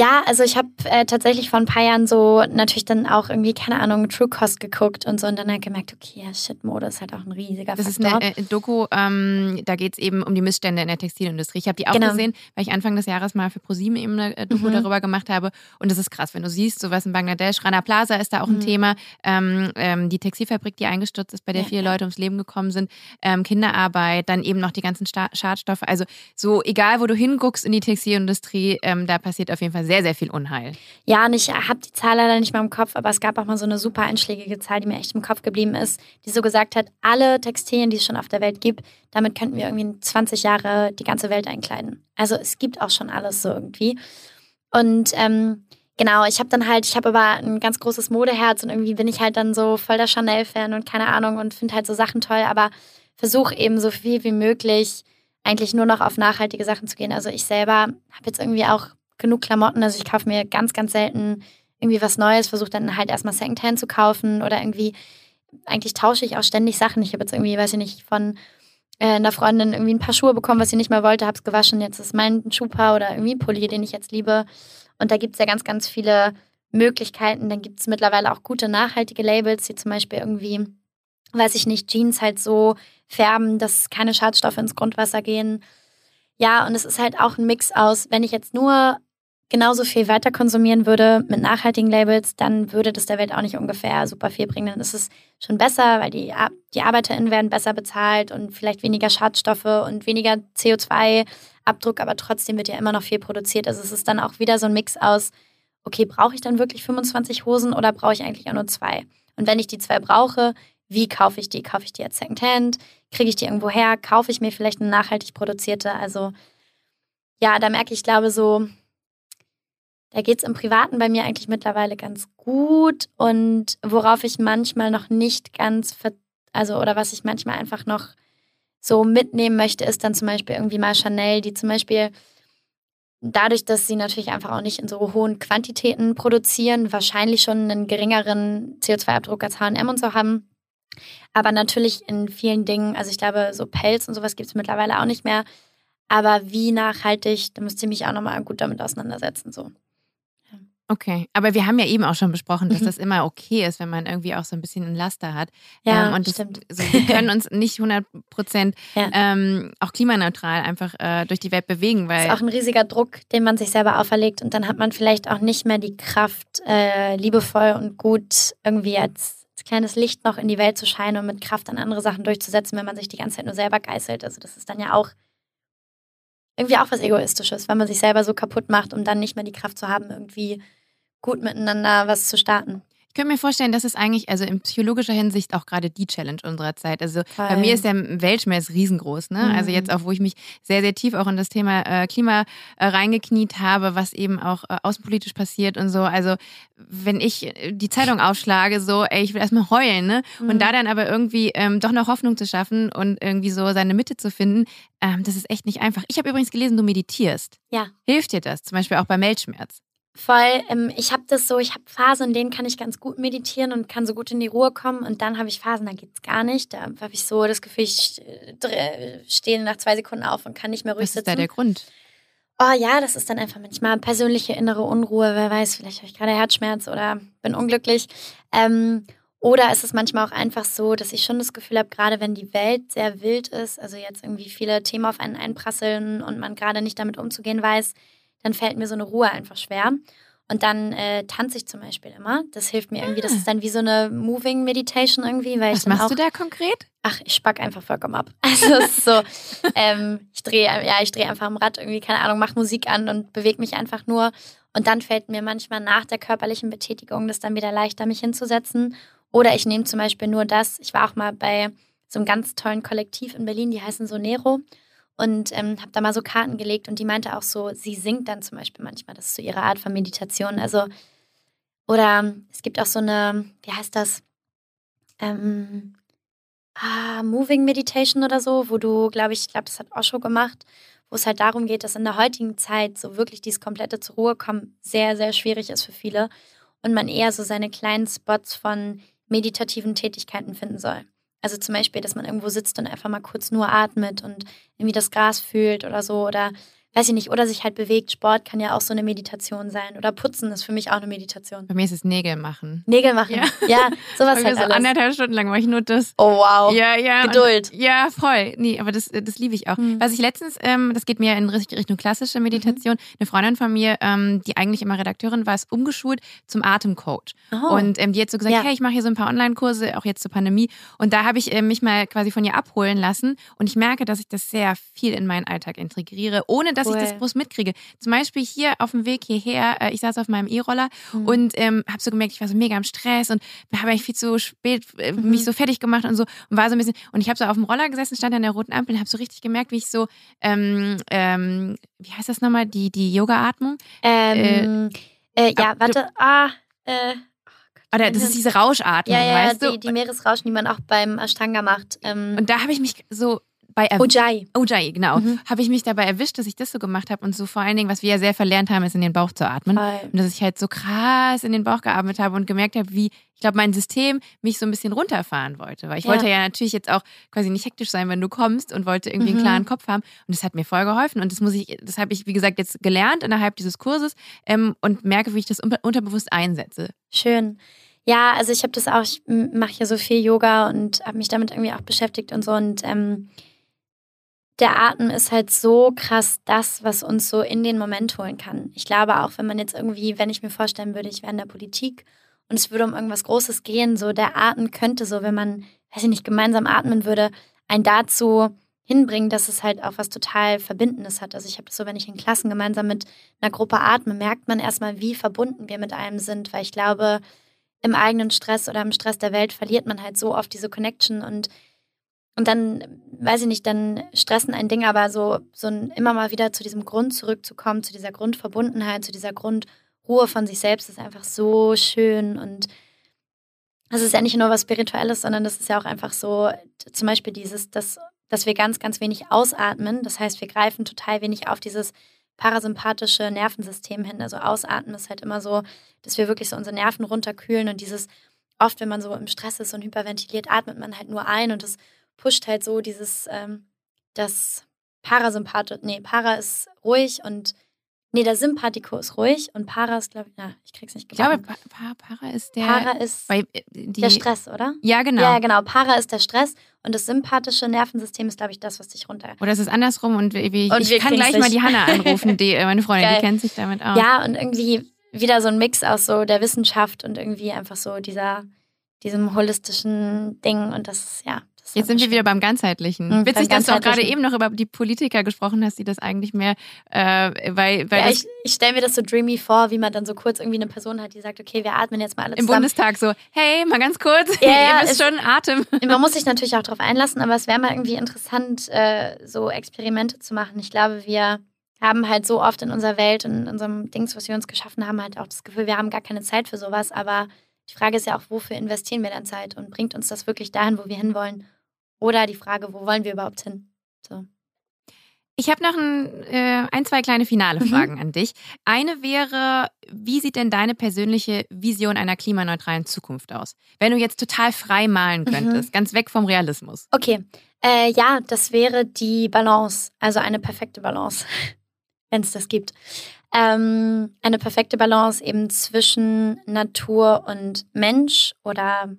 Ja, also ich habe äh, tatsächlich vor ein paar Jahren so natürlich dann auch irgendwie, keine Ahnung, True Cost geguckt und so und dann halt gemerkt, okay, ja, shit, Mode ist halt auch ein riesiger Das Faktor. ist eine äh, Doku, ähm, da geht es eben um die Missstände in der Textilindustrie. Ich habe die auch genau. gesehen, weil ich Anfang des Jahres mal für ProSieben eben eine äh, Doku mhm. darüber gemacht habe und das ist krass, wenn du siehst, sowas in Bangladesch, Rana Plaza ist da auch mhm. ein Thema, ähm, ähm, die Textilfabrik, die eingestürzt ist, bei der ja, vier ja. Leute ums Leben gekommen sind, ähm, Kinderarbeit, dann eben noch die ganzen Sta Schadstoffe, also so egal, wo du hinguckst in die Textilindustrie, ähm, da passiert auf jeden Fall sehr, sehr viel Unheil. Ja, und ich habe die Zahl leider nicht mehr im Kopf, aber es gab auch mal so eine super einschlägige Zahl, die mir echt im Kopf geblieben ist, die so gesagt hat, alle Textilien, die es schon auf der Welt gibt, damit könnten wir irgendwie in 20 Jahre die ganze Welt einkleiden. Also es gibt auch schon alles so irgendwie. Und ähm, genau, ich habe dann halt, ich habe aber ein ganz großes Modeherz und irgendwie bin ich halt dann so voll der Chanel-Fan und keine Ahnung und finde halt so Sachen toll, aber versuche eben so viel wie möglich eigentlich nur noch auf nachhaltige Sachen zu gehen. Also ich selber habe jetzt irgendwie auch genug Klamotten. Also ich kaufe mir ganz, ganz selten irgendwie was Neues, versuche dann halt erstmal Secondhand zu kaufen oder irgendwie, eigentlich tausche ich auch ständig Sachen. Ich habe jetzt irgendwie, weiß ich nicht, von äh, einer Freundin irgendwie ein paar Schuhe bekommen, was sie nicht mehr wollte, habe es gewaschen. Jetzt ist mein Schuhpaar oder irgendwie ein Pulli, den ich jetzt liebe. Und da gibt es ja ganz, ganz viele Möglichkeiten. Dann gibt es mittlerweile auch gute nachhaltige Labels, die zum Beispiel irgendwie, weiß ich nicht, Jeans halt so färben, dass keine Schadstoffe ins Grundwasser gehen. Ja, und es ist halt auch ein Mix aus, wenn ich jetzt nur genauso viel weiter konsumieren würde mit nachhaltigen Labels, dann würde das der Welt auch nicht ungefähr super viel bringen. Dann ist es schon besser, weil die, die ArbeiterInnen werden besser bezahlt und vielleicht weniger Schadstoffe und weniger CO2-Abdruck, aber trotzdem wird ja immer noch viel produziert. Also es ist dann auch wieder so ein Mix aus, okay, brauche ich dann wirklich 25 Hosen oder brauche ich eigentlich auch nur zwei? Und wenn ich die zwei brauche, wie kaufe ich die? Kaufe ich die jetzt Secondhand? Kriege ich die irgendwo her? Kaufe ich mir vielleicht eine nachhaltig produzierte? Also ja, da merke ich, glaube so, da geht es im Privaten bei mir eigentlich mittlerweile ganz gut und worauf ich manchmal noch nicht ganz, also oder was ich manchmal einfach noch so mitnehmen möchte, ist dann zum Beispiel irgendwie mal Chanel, die zum Beispiel dadurch, dass sie natürlich einfach auch nicht in so hohen Quantitäten produzieren, wahrscheinlich schon einen geringeren CO2-Abdruck als HM und so haben. Aber natürlich in vielen Dingen, also ich glaube, so Pelz und sowas gibt es mittlerweile auch nicht mehr. Aber wie nachhaltig, da müsst ihr mich auch nochmal gut damit auseinandersetzen. So. Okay, aber wir haben ja eben auch schon besprochen, dass mhm. das immer okay ist, wenn man irgendwie auch so ein bisschen ein Laster hat. Ja, ähm, und das, stimmt. So, wir können uns nicht 100 Prozent ja. ähm, auch klimaneutral einfach äh, durch die Welt bewegen, weil das ist auch ein riesiger Druck, den man sich selber auferlegt und dann hat man vielleicht auch nicht mehr die Kraft, äh, liebevoll und gut irgendwie als, als kleines Licht noch in die Welt zu scheinen und mit Kraft an andere Sachen durchzusetzen, wenn man sich die ganze Zeit nur selber geißelt. Also das ist dann ja auch irgendwie auch was Egoistisches, wenn man sich selber so kaputt macht, um dann nicht mehr die Kraft zu haben, irgendwie gut miteinander was zu starten. Ich könnte mir vorstellen, dass es eigentlich, also in psychologischer Hinsicht auch gerade die Challenge unserer Zeit. Also Voll. bei mir ist der Weltschmerz riesengroß, ne? Mhm. Also jetzt auch, wo ich mich sehr, sehr tief auch in das Thema äh, Klima äh, reingekniet habe, was eben auch äh, außenpolitisch passiert und so. Also wenn ich äh, die Zeitung aufschlage, so, ey, ich will erstmal heulen, ne? Mhm. Und da dann aber irgendwie ähm, doch noch Hoffnung zu schaffen und irgendwie so seine Mitte zu finden, ähm, das ist echt nicht einfach. Ich habe übrigens gelesen, du meditierst. Ja. Hilft dir das? Zum Beispiel auch bei Weltschmerz. Voll. Ähm, ich habe das so, ich habe Phasen, in denen kann ich ganz gut meditieren und kann so gut in die Ruhe kommen. Und dann habe ich Phasen, da geht's gar nicht. Da habe ich so das Gefühl, ich äh, stehe nach zwei Sekunden auf und kann nicht mehr ruhig Was ist sitzen. da der Grund? Oh ja, das ist dann einfach manchmal persönliche innere Unruhe. Wer weiß, vielleicht habe ich gerade Herzschmerz oder bin unglücklich. Ähm, oder ist es manchmal auch einfach so, dass ich schon das Gefühl habe, gerade wenn die Welt sehr wild ist, also jetzt irgendwie viele Themen auf einen einprasseln und man gerade nicht damit umzugehen weiß, dann fällt mir so eine Ruhe einfach schwer. Und dann äh, tanze ich zum Beispiel immer. Das hilft mir irgendwie. Das ist dann wie so eine Moving Meditation irgendwie, weil Was ich dann machst auch du da konkret? Ach, ich spack einfach vollkommen ab. Also es ist so, ähm, ich drehe, ja, ich drehe einfach am Rad irgendwie, keine Ahnung, mach Musik an und bewege mich einfach nur. Und dann fällt mir manchmal nach der körperlichen Betätigung das dann wieder leichter, mich hinzusetzen. Oder ich nehme zum Beispiel nur das. Ich war auch mal bei so einem ganz tollen Kollektiv in Berlin, die heißen Sonero. Und ähm, habe da mal so Karten gelegt und die meinte auch so, sie singt dann zum Beispiel manchmal, das ist so ihre Art von Meditation. Also, oder es gibt auch so eine, wie heißt das? Ähm, ah, Moving Meditation oder so, wo du, glaube ich, ich glaube, das hat Osho gemacht, wo es halt darum geht, dass in der heutigen Zeit so wirklich dieses komplette zur Ruhe kommen sehr, sehr schwierig ist für viele und man eher so seine kleinen Spots von meditativen Tätigkeiten finden soll. Also zum Beispiel, dass man irgendwo sitzt und einfach mal kurz nur atmet und irgendwie das Gras fühlt oder so oder weiß ich nicht, oder sich halt bewegt. Sport kann ja auch so eine Meditation sein oder Putzen ist für mich auch eine Meditation. Bei mir ist es Nägel machen. Nägel machen, Ja. ja, sowas halt so alles. anderthalb Stunden lang mache ich nur das. Oh wow. Ja, ja. Geduld. Und, ja, voll. Nee, aber das, das liebe ich auch. Hm. Was ich letztens, ähm, das geht mir in Richt- Richtung klassische Meditation, eine Freundin von mir, ähm, die eigentlich immer Redakteurin war, ist umgeschult zum Atemcoach. Oh. Und ähm, die hat so gesagt, Ja. hey, ich mache hier so ein paar Online-Kurse, auch jetzt zur Pandemie. Und da habe ich ähm, mich mal quasi von ihr abholen lassen. Und ich merke, dass ich das sehr viel in meinen Alltag integriere, ohne dass Cool. ich das groß mitkriege. Zum Beispiel hier auf dem Weg hierher, äh, ich saß auf meinem E-Roller Mhm. und ähm, habe so gemerkt, ich war so mega im Stress und habe eigentlich viel zu spät äh, Mhm. mich so fertig gemacht und so und war so ein bisschen und ich habe so auf dem Roller gesessen, stand an der roten Ampel und habe so richtig gemerkt, wie ich so ähm, ähm, wie heißt das nochmal die die Yoga-Atmung Ähm, äh, ja, ab- warte. Ah, äh, oder das ist diese Rauschatmung, ja, ja, weißt du? die, die Meeresrauschen, die man auch beim Ashtanga macht. Ähm, und da habe ich mich so bei Ujjayi. Ujjayi, genau, Mhm. habe ich mich dabei erwischt, dass ich das so gemacht habe und so vor allen Dingen, was wir ja sehr verlernt haben, ist in den Bauch zu atmen. Voll. Und dass ich halt so krass in den Bauch geatmet habe und gemerkt habe, wie, ich glaube, mein System mich so ein bisschen runterfahren wollte. Weil ich Ja. wollte ja natürlich jetzt auch quasi nicht hektisch sein, wenn du kommst und wollte irgendwie Mhm. einen klaren Kopf haben. Und das hat mir voll geholfen. Und das muss ich, das habe ich, wie gesagt, jetzt gelernt innerhalb dieses Kurses ähm, und merke, wie ich das unter- unterbewusst einsetze. Schön. Ja, also ich habe das auch, ich mache ja so viel Yoga und habe mich damit irgendwie auch beschäftigt und so. Und ähm, der Atem ist halt so krass das, was uns so in den Moment holen kann. Ich glaube auch, wenn man jetzt irgendwie, wenn ich mir vorstellen würde, ich wäre in der Politik und es würde um irgendwas Großes gehen, so der Atem könnte so, wenn man, weiß ich nicht, gemeinsam atmen würde, einen dazu hinbringen, dass es halt auch was total Verbindendes hat. Also ich habe so, wenn ich in Klassen gemeinsam mit einer Gruppe atme, merkt man erstmal, wie verbunden wir mit allem sind, weil ich glaube, im eigenen Stress oder im Stress der Welt verliert man halt so oft diese Connection und und dann, weiß ich nicht, dann stressen ein Ding, aber so, so ein, immer mal wieder zu diesem Grund zurückzukommen, zu dieser Grundverbundenheit, zu dieser Grundruhe von sich selbst, ist einfach so schön. Und das ist ja nicht nur was Spirituelles, sondern das ist ja auch einfach so, zum Beispiel dieses, dass, dass wir ganz, ganz wenig ausatmen. Das heißt, wir greifen total wenig auf dieses parasympathische Nervensystem hin. Also ausatmen ist halt immer so, dass wir wirklich so unsere Nerven runterkühlen und dieses, oft, wenn man so im Stress ist und hyperventiliert, atmet man halt nur ein und das pusht halt so dieses, ähm, das Parasympathisch, nee, Para ist ruhig und, nee, der Sympathico ist ruhig und Para ist, glaube ich, na, ich krieg's nicht Ich glaube, gebacken. Pa- Pa- Para ist der. Para ist bei, äh, die, der Stress, oder? Ja, genau. Ja, genau. Para ist der Stress und das sympathische Nervensystem ist, glaube ich, das, was dich runter. Oder es ist andersrum und wie, Und ich kann gleich mal nicht. die Hanna anrufen, die, äh, meine Freundin, Geil. die kennt sich damit aus. Ja, und irgendwie wieder so ein Mix aus so der Wissenschaft und irgendwie einfach so dieser, diesem holistischen Ding und das ist, ja, Jetzt sind wir wieder beim Ganzheitlichen. Mhm, Witzig, beim dass du auch gerade eben noch über die Politiker gesprochen hast, die das eigentlich mehr, äh, weil, weil Ja, ich ich stelle mir das so dreamy vor, wie man dann so kurz irgendwie eine Person hat, die sagt, okay, wir atmen jetzt mal alle im zusammen. Bundestag so, hey, mal ganz kurz, Ja, ja, ihr schon, Atem. Man muss sich natürlich auch darauf einlassen, aber es wäre mal irgendwie interessant, äh, so Experimente zu machen. Ich glaube, wir haben halt so oft in unserer Welt und in unserem Dings, was wir uns geschaffen haben, halt auch das Gefühl, wir haben gar keine Zeit für sowas. Aber die Frage ist ja auch, wofür investieren wir dann Zeit und bringt uns das wirklich dahin, wo wir hinwollen? Oder die Frage, wo wollen wir überhaupt hin? So. Ich habe noch ein, äh, ein, zwei kleine finale Mhm. Fragen an dich. Eine wäre, wie sieht denn deine persönliche Vision einer klimaneutralen Zukunft aus? Wenn du jetzt total frei malen Mhm. könntest, ganz weg vom Realismus. Okay, äh, ja, das wäre die Balance, also eine perfekte Balance, wenn es das gibt. Ähm, eine perfekte Balance eben zwischen Natur und Mensch oder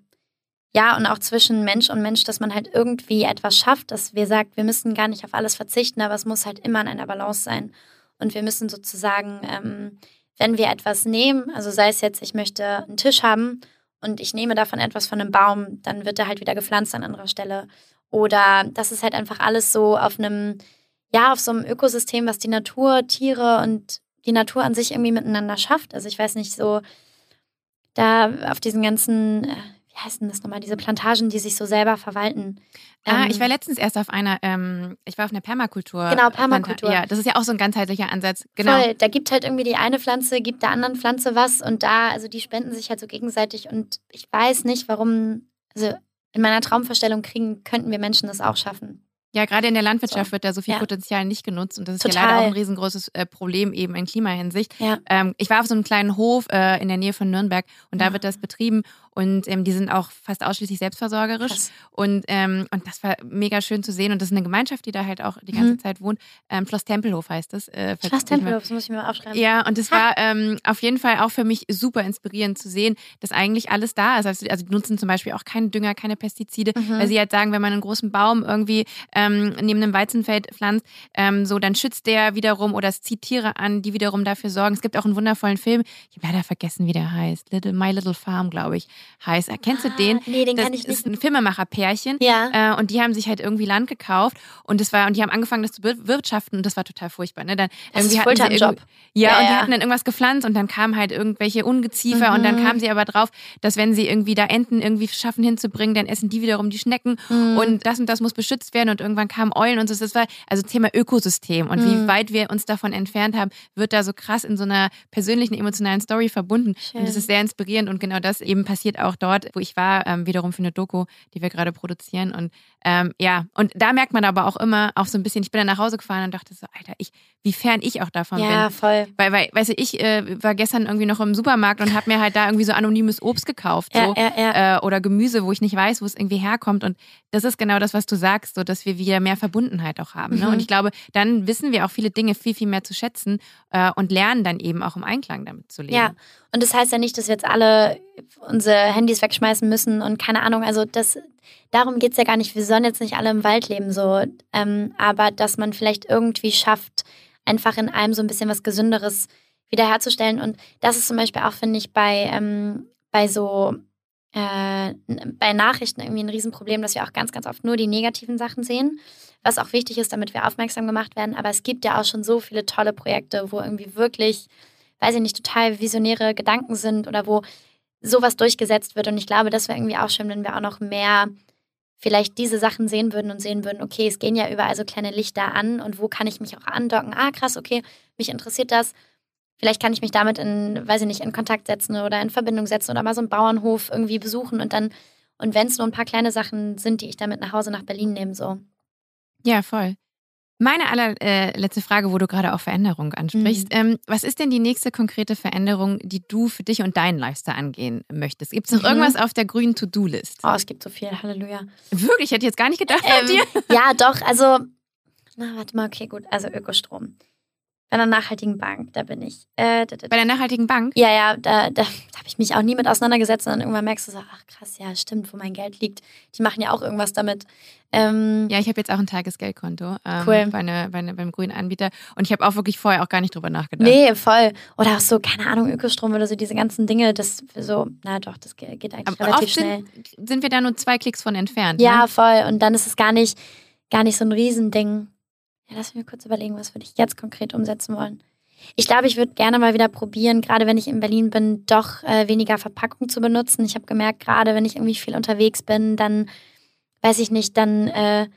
ja, und auch zwischen Mensch und Mensch, dass man halt irgendwie etwas schafft, dass wir sagt, wir müssen gar nicht auf alles verzichten, aber es muss halt immer in einer Balance sein. Und wir müssen sozusagen, ähm, wenn wir etwas nehmen, also sei es jetzt, ich möchte einen Tisch haben und ich nehme davon etwas von einem Baum, dann wird er halt wieder gepflanzt an anderer Stelle. Oder das ist halt einfach alles so auf einem, ja, auf so einem Ökosystem, was die Natur, Tiere und die Natur an sich irgendwie miteinander schafft. Also ich weiß nicht, so da auf diesen ganzen, äh, heißt denn das nochmal, diese Plantagen, die sich so selber verwalten. Ah, Ähm, ich war letztens erst auf einer, ähm, ich war auf einer Permakultur. Genau, Permakultur. Planta- Ja, das ist ja auch so ein ganzheitlicher Ansatz. Genau. Voll, da gibt halt irgendwie die eine Pflanze, gibt der anderen Pflanze was und da, also die spenden sich halt so gegenseitig und ich weiß nicht, warum, also in meiner Traumvorstellung kriegen, könnten wir Menschen das auch schaffen. Ja, gerade in der Landwirtschaft So. wird da so viel Ja. Potenzial nicht genutzt und das ist ja Total. leider auch ein riesengroßes äh, Problem eben in Klimahinsicht. Ja. Ähm, ich war auf so einem kleinen Hof äh, in der Nähe von Nürnberg und da Ja. wird das betrieben und ähm, die sind auch fast ausschließlich selbstversorgerisch Krass. und ähm, und das war mega schön zu sehen und das ist eine Gemeinschaft, die da halt auch die ganze Mhm. Zeit wohnt. Ähm, Schloss Tempelhof heißt es. Äh, Schloss Tempelhof, das muss ich mir mal aufschreiben. Ja, und es war ähm, auf jeden Fall auch für mich super inspirierend zu sehen, dass eigentlich alles da ist. Also, also die nutzen zum Beispiel auch keinen Dünger, keine Pestizide, Mhm. weil sie halt sagen, wenn man einen großen Baum irgendwie ähm, neben einem Weizenfeld pflanzt, ähm, so dann schützt der wiederum oder es zieht Tiere an, die wiederum dafür sorgen. Es gibt auch einen wundervollen Film, ich habe leider vergessen, wie der heißt. Little My Little Farm, glaube ich, heißt. er. Kennst du Ah, den? nee, den das kenn ich ist nicht. ein Filmemacher-Pärchen. Ja. Äh, und die haben sich halt irgendwie Land gekauft und das war und die haben angefangen, das zu bir- wirtschaften und das war total furchtbar. Ne? Dann Das ist irgendwie hatten sie irgendwie- Ja, Ja, und die hatten dann irgendwas gepflanzt und dann kamen halt irgendwelche Ungeziefer und dann Mhm. kamen sie aber drauf, dass wenn sie irgendwie da Enten irgendwie schaffen hinzubringen, dann essen die wiederum die Schnecken Mhm. und das und das muss beschützt werden und irgendwann kamen Eulen und so. Das war also Thema Ökosystem und wie Mhm. weit wir uns davon entfernt haben, wird da so krass in so einer persönlichen, emotionalen Story verbunden. Schön. Und das ist sehr inspirierend und genau das eben passiert auch dort, wo ich war, ähm, wiederum für eine Doku, die wir gerade produzieren. Und ähm, ja, und da merkt man aber auch immer auch so ein bisschen, ich bin dann nach Hause gefahren und dachte so, Alter, ich, wie fern ich auch davon Ja, bin. voll. Weil, weil, weißt du, ich äh, war gestern irgendwie noch im Supermarkt und habe mir halt da irgendwie so anonymes Obst gekauft. Ja, So. ja, ja. Äh, oder Gemüse, wo ich nicht weiß, wo es irgendwie herkommt. Und das ist genau das, was du sagst, so dass wir wieder mehr Verbundenheit auch haben. Ne? Mhm. Und ich glaube, dann wissen wir auch viele Dinge viel, viel mehr zu schätzen äh, und lernen dann eben auch im Einklang damit zu leben. Ja, und das heißt ja nicht, dass wir jetzt alle unsere Handys wegschmeißen müssen und keine Ahnung, also das, darum geht es ja gar nicht. Wir sollen jetzt nicht alle im Wald leben, so, ähm, aber dass man vielleicht irgendwie schafft, einfach in allem so ein bisschen was Gesünderes wiederherzustellen. Und das ist zum Beispiel auch, finde ich, bei, ähm, bei so äh, bei Nachrichten irgendwie ein Riesenproblem, dass wir auch ganz, ganz oft nur die negativen Sachen sehen, was auch wichtig ist, damit wir aufmerksam gemacht werden. Aber es gibt ja auch schon so viele tolle Projekte, wo irgendwie wirklich, weiß ich nicht, total visionäre Gedanken sind oder wo sowas durchgesetzt wird. Und ich glaube, das wäre irgendwie auch schön, wenn wir auch noch mehr vielleicht diese Sachen sehen würden und sehen würden, okay, es gehen ja überall so kleine Lichter an und wo kann ich mich auch andocken? Ah, krass, okay, mich interessiert das. Vielleicht kann ich mich damit in, weiß ich nicht, in Kontakt setzen oder in Verbindung setzen oder mal so einen Bauernhof irgendwie besuchen und dann, und wenn es nur ein paar kleine Sachen sind, die ich damit nach Hause nach Berlin nehme, so. Ja, voll. Meine allerletzte äh, Frage, wo du gerade auch Veränderung ansprichst. Ähm, was ist denn die nächste konkrete Veränderung, die du für dich und deinen Lifestyle angehen möchtest? Gibt es noch Mhm. irgendwas auf der grünen To-Do-List? Oh, es gibt so viel, Halleluja. Wirklich, ich hätte jetzt gar nicht gedacht bei Ähm, dir. ja, doch, also, na, warte mal, okay, gut, also Ökostrom. Bei einer nachhaltigen Bank, da bin ich. Äh, da, da, Bei der nachhaltigen Bank? ja, ja, da, da, habe ich mich auch nie mit auseinandergesetzt und dann irgendwann merkst du so, ach krass, ja, stimmt, wo mein Geld liegt. Die machen ja auch irgendwas damit. Ähm, Ja, ich habe jetzt auch ein Tagesgeldkonto ähm, Cool. bei, eine, bei, eine, beim grünen Anbieter. Und ich habe auch wirklich vorher auch gar nicht drüber nachgedacht. Nee, voll. Oder auch so, keine Ahnung, Ökostrom oder so, diese ganzen Dinge, das so, na doch, das ge- geht eigentlich Aber relativ schnell. sind, sind wir da nur zwei Klicks von entfernt. Ja, Ne? voll. Und dann ist es gar nicht, gar nicht so ein Riesending. Ja, lass mich kurz überlegen, was würde ich jetzt konkret umsetzen wollen. Ich glaube, ich würde gerne mal wieder probieren, gerade wenn ich in Berlin bin, doch äh, weniger Verpackung zu benutzen. Ich habe gemerkt, gerade wenn ich irgendwie viel unterwegs bin, dann weiß ich nicht, dann äh,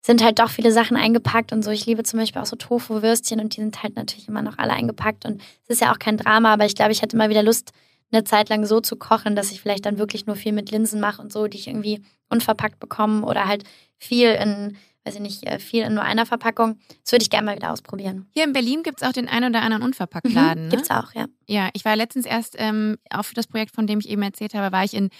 sind halt doch viele Sachen eingepackt und so. Ich liebe zum Beispiel auch so Tofu-Würstchen und die sind halt natürlich immer noch alle eingepackt und es ist ja auch kein Drama, aber ich glaube, ich hätte mal wieder Lust, eine Zeit lang so zu kochen, dass ich vielleicht dann wirklich nur viel mit Linsen mache und so, die ich irgendwie unverpackt bekomme oder halt viel in, weiß ich nicht, äh, viel in nur einer Verpackung. Das würde ich gerne mal wieder ausprobieren. Hier in Berlin gibt es auch den ein oder anderen Unverpacktladen. Ne? Gibt's auch, ja. Ja, ich war letztens erst, ähm, auch für das Projekt, von dem ich eben erzählt habe, war ich in,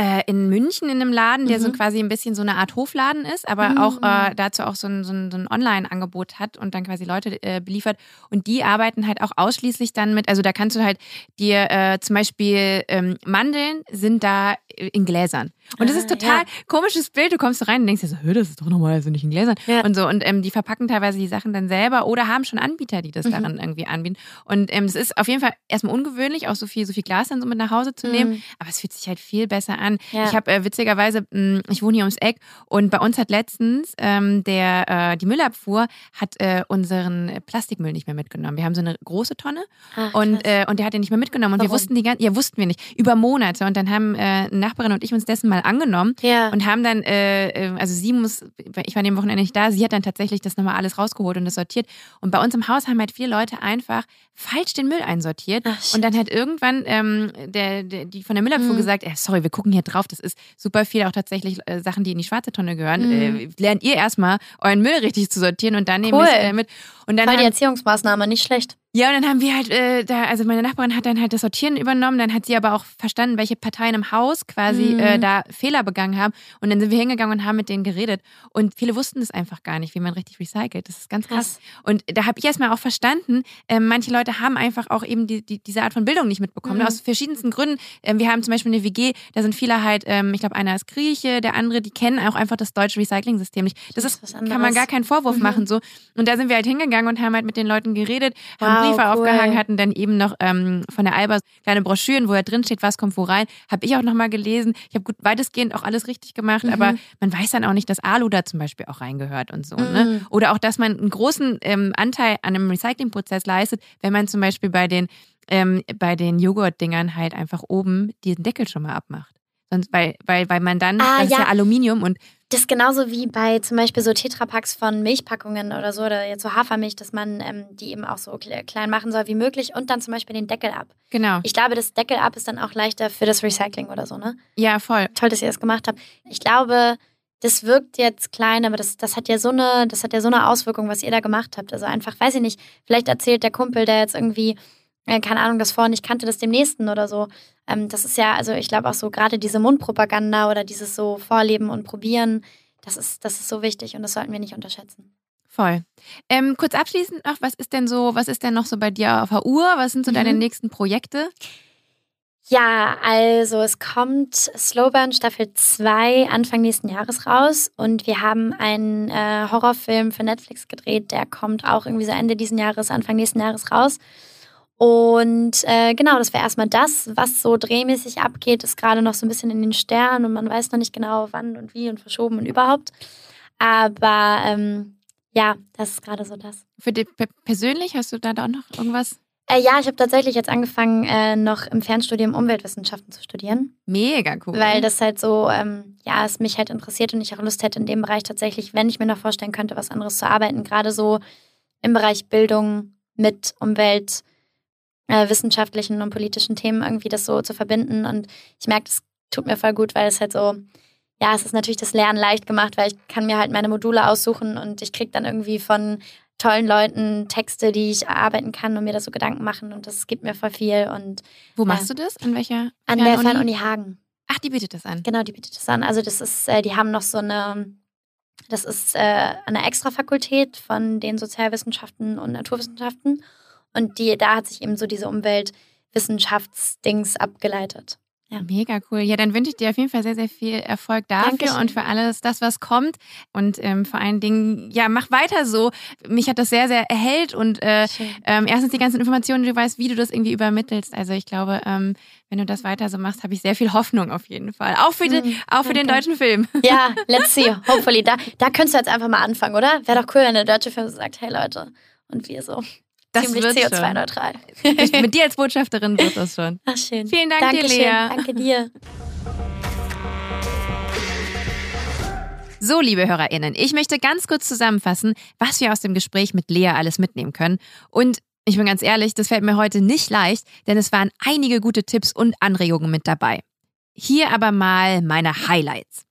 äh, in München in einem Laden, der so Mhm. quasi ein bisschen so eine Art Hofladen ist, aber Mhm. auch äh, dazu auch so ein, so ein, so ein Online-Angebot hat und dann quasi Leute äh, beliefert. Und die arbeiten halt auch ausschließlich dann mit, also da kannst du halt dir äh, zum Beispiel ähm, Mandeln sind da in Gläsern. Und das Ah, ist total ja. komisches Bild. Du kommst rein und denkst dir so, "Hö, das ist doch normalerweise nicht in Gläsern. Ja. Und so. Und ähm, die verpacken teilweise die Sachen dann selber oder haben schon Anbieter, die das Mhm. daran irgendwie anbieten. Und ähm, es ist auf jeden Fall erstmal ungewöhnlich, auch so viel, so viel Glas dann so mit nach Hause zu nehmen. Mhm. Aber es fühlt sich halt viel besser an. Ja. Ich habe äh, witzigerweise, mh, ich wohne hier ums Eck und bei uns hat letztens ähm, der äh, die Müllabfuhr hat äh, unseren Plastikmüll nicht mehr mitgenommen. Wir haben so eine große Tonne Ach, und, äh, und der hat den nicht mehr mitgenommen. Und wir Warum? wussten die ganze, ja, wussten wir nicht, über Monate. Und dann haben äh, eine Nachbarin und ich uns dessen mal angenommen ja. und haben dann, äh, äh, also sie muss, ich war an dem Wochenende nicht da, sie hat dann tatsächlich das nochmal alles rausgeholt und das sortiert. Und bei uns im Haus haben halt viele Leute einfach falsch den Müll einsortiert. Ach, und dann hat irgendwann ähm, der, der, die von der Müllabfuhr Mhm. gesagt, äh, sorry, wir gucken hier drauf, das ist super viel, auch tatsächlich äh, Sachen, die in die schwarze Tonne gehören. Mhm. Lernt ihr erstmal euren Müll richtig zu sortieren und dann nehmen Cool. wir es äh, mit. Und dann Voll die Erziehungsmaßnahme, nicht schlecht. Ja, und dann haben wir halt äh, da, also meine Nachbarin hat dann halt das Sortieren übernommen, dann hat sie aber auch verstanden, welche Parteien im Haus quasi Mhm. äh, da Fehler begangen haben. Und dann sind wir hingegangen und haben mit denen geredet. Und viele wussten das einfach gar nicht, wie man richtig recycelt. Das ist ganz krass. Und da habe ich erstmal auch verstanden, äh, manche Leute haben einfach auch eben die, die, diese Art von Bildung nicht mitbekommen. Mhm. Aus verschiedensten Gründen. Ähm, wir haben zum Beispiel eine WG, da sind viele halt, ähm, ich glaube, einer ist Grieche, der andere, die kennen auch einfach das deutsche Recycling-System nicht. Das ist, kann man gar keinen Vorwurf Mhm. machen. so. Und da sind wir halt hingegangen und haben halt mit den Leuten geredet, haben Wow, Briefe cool. aufgehangen, hatten dann eben noch ähm, von der Alba kleine Broschüren, wo da drin steht, was kommt wo rein. Habe ich auch nochmal gelesen. Ich habe gut weitestgehend auch alles richtig gemacht, Mhm. aber man weiß dann auch nicht, dass Alu da zum Beispiel auch reingehört und so. Ne? Mhm. Oder auch, dass man einen großen ähm, Anteil an einem Recyclingprozess leistet, wenn man zum Beispiel bei den, ähm, bei den Joghurtdingern halt einfach oben diesen Deckel schon mal abmacht. Sonst, weil, weil, weil man dann, Ah, das ist ja. ja Aluminium und Das ist genauso wie bei zum Beispiel so Tetrapacks von Milchpackungen oder so, oder jetzt so Hafermilch, dass man ähm, die eben auch so kle- klein machen soll wie möglich und dann zum Beispiel den Deckel ab. genau. Ich glaube, das Deckel ab ist dann auch leichter für das Recycling oder so, ne? Ja, voll. Toll, dass ihr das gemacht habt. Ich glaube, das wirkt jetzt klein, aber das, das hat ja so eine, das hat ja so eine Auswirkung, was ihr da gemacht habt. Also einfach, weiß ich nicht, vielleicht erzählt der Kumpel, der jetzt irgendwie, äh, keine Ahnung, das vorher nicht kannte, das dem nächsten oder so. Ähm, das ist ja, also ich glaube auch so gerade diese Mundpropaganda oder dieses so Vorleben und Probieren, das ist, das ist so wichtig und das sollten wir nicht unterschätzen. Voll. Ähm, kurz abschließend noch, was ist denn so, was ist denn noch so bei dir auf der Uhr? Was sind so Mhm. deine nächsten Projekte? Ja, also es kommt Slowburn Staffel 2 Anfang nächsten Jahres raus und wir haben einen äh, Horrorfilm für Netflix gedreht, der kommt auch irgendwie so Ende diesen Jahres, Anfang nächsten Jahres raus. Und äh, genau, das wäre erstmal das, was so drehmäßig abgeht, ist gerade noch so ein bisschen in den Sternen und man weiß noch nicht genau, wann und wie und verschoben und überhaupt. Aber ähm, ja, das ist gerade so das. Für dich pe- persönlich hast du da auch noch irgendwas? Äh, ja, ich habe tatsächlich jetzt angefangen, äh, noch im Fernstudium Umweltwissenschaften zu studieren. Mega cool. Weil das halt so, ähm, ja, es mich halt interessiert und ich auch Lust hätte in dem Bereich tatsächlich, wenn ich mir noch vorstellen könnte, was anderes zu arbeiten, gerade so im Bereich Bildung mit Umwelt, äh, wissenschaftlichen und politischen Themen irgendwie das so zu verbinden. Und ich merke, das tut mir voll gut, weil es halt so, ja, es ist natürlich das Lernen leicht gemacht, weil ich kann mir halt meine Module aussuchen und ich kriege dann irgendwie von tollen Leuten Texte, die ich erarbeiten kann und mir da so Gedanken machen und das gibt mir voll viel. Und Wo machst du das? An welcher? an der Fernuni? Hagen. Ach, die bietet das an. Genau, die bietet das an. Also das ist, äh, die haben noch so eine Das ist äh, der Extrafakultät von den Sozialwissenschaften und Naturwissenschaften. Und die, da hat sich eben so diese Umweltwissenschaftsdings abgeleitet. Ja. Mega cool. Ja, dann wünsche ich dir auf jeden Fall sehr, sehr viel Erfolg dafür Dankeschön. und für alles, das, was kommt. Und ähm, vor allen Dingen, ja, mach weiter so. Mich hat das sehr, sehr erhellt und äh, ähm, erstens die ganzen Informationen, du weißt, wie du das irgendwie übermittelst. Also ich glaube, ähm, wenn du das weiter so machst, habe ich sehr viel Hoffnung auf jeden Fall. Auch für, den, mm, auch für den deutschen Film. Ja, let's see. Hopefully. Da, da könntest du jetzt einfach mal anfangen, oder? Wäre doch cool, wenn der deutsche Film sagt, hey Leute, und wir so. Das ziemlich CO2-neutral. Mit dir als Botschafterin wird das schon. Ach, schön. Vielen Dank Dankeschön. dir, Lea. Danke dir. So, liebe HörerInnen, ich möchte ganz kurz zusammenfassen, was wir aus dem Gespräch mit Lea alles mitnehmen können. Und ich bin ganz ehrlich, das fällt mir heute nicht leicht, denn es waren einige gute Tipps und Anregungen mit dabei. Hier aber mal meine Highlights.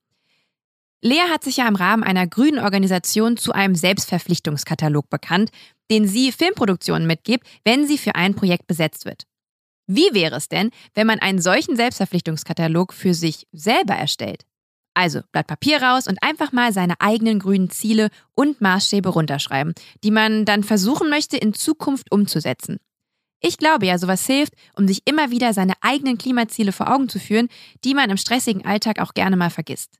Lea hat sich ja im Rahmen einer grünen Organisation zu einem Selbstverpflichtungskatalog bekannt, den sie Filmproduktionen mitgibt, wenn sie für ein Projekt besetzt wird. Wie wäre es denn, wenn man einen solchen Selbstverpflichtungskatalog für sich selber erstellt? Also Blatt Papier raus und einfach mal seine eigenen grünen Ziele und Maßstäbe runterschreiben, die man dann versuchen möchte in Zukunft umzusetzen. Ich glaube ja, sowas hilft, um sich immer wieder seine eigenen Klimaziele vor Augen zu führen, die man im stressigen Alltag auch gerne mal vergisst.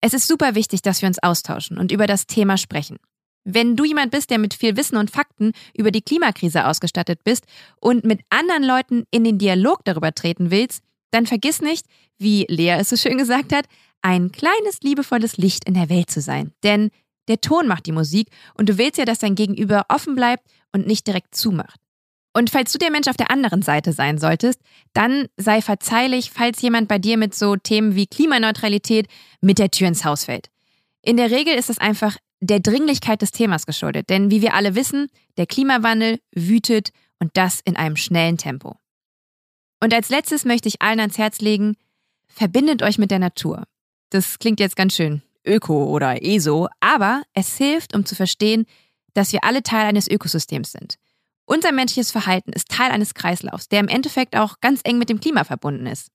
Es ist super wichtig, dass wir uns austauschen und über das Thema sprechen. Wenn du jemand bist, der mit viel Wissen und Fakten über die Klimakrise ausgestattet bist und mit anderen Leuten in den Dialog darüber treten willst, dann vergiss nicht, wie Lea es so schön gesagt hat, ein kleines liebevolles Licht in der Welt zu sein. Denn der Ton macht die Musik und du willst ja, dass dein Gegenüber offen bleibt und nicht direkt zumacht. Und falls du der Mensch auf der anderen Seite sein solltest, dann sei verzeihlich, falls jemand bei dir mit so Themen wie Klimaneutralität mit der Tür ins Haus fällt. In der Regel ist es einfach der Dringlichkeit des Themas geschuldet, denn wie wir alle wissen, der Klimawandel wütet und das in einem schnellen Tempo. Und als letztes möchte ich allen ans Herz legen, verbindet euch mit der Natur. Das klingt jetzt ganz schön öko oder ESO, aber es hilft, um zu verstehen, dass wir alle Teil eines Ökosystems sind. Unser menschliches Verhalten ist Teil eines Kreislaufs, der im Endeffekt auch ganz eng mit dem Klima verbunden ist.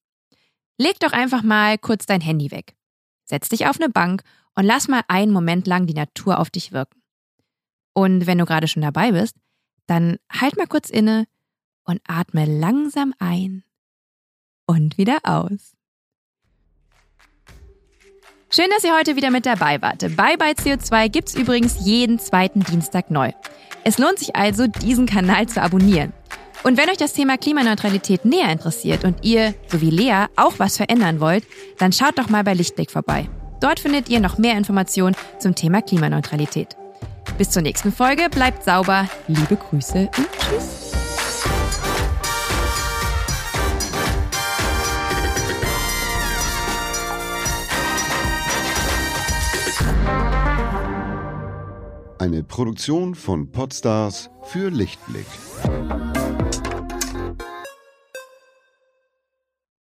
Leg doch einfach mal kurz dein Handy weg. Setz dich auf eine Bank und lass mal einen Moment lang die Natur auf dich wirken. Und wenn du gerade schon dabei bist, dann halt mal kurz inne und atme langsam ein und wieder aus. Schön, dass ihr heute wieder mit dabei wart. Bye bye CO2 gibt's übrigens jeden zweiten Dienstag neu. Es lohnt sich also, diesen Kanal zu abonnieren. Und wenn euch das Thema Klimaneutralität näher interessiert und ihr, so wie Lea, auch was verändern wollt, dann schaut doch mal bei Lichtblick vorbei. Dort findet ihr noch mehr Informationen zum Thema Klimaneutralität. Bis zur nächsten Folge, bleibt sauber, liebe Grüße und tschüss. Eine Produktion von Podstars für Lichtblick.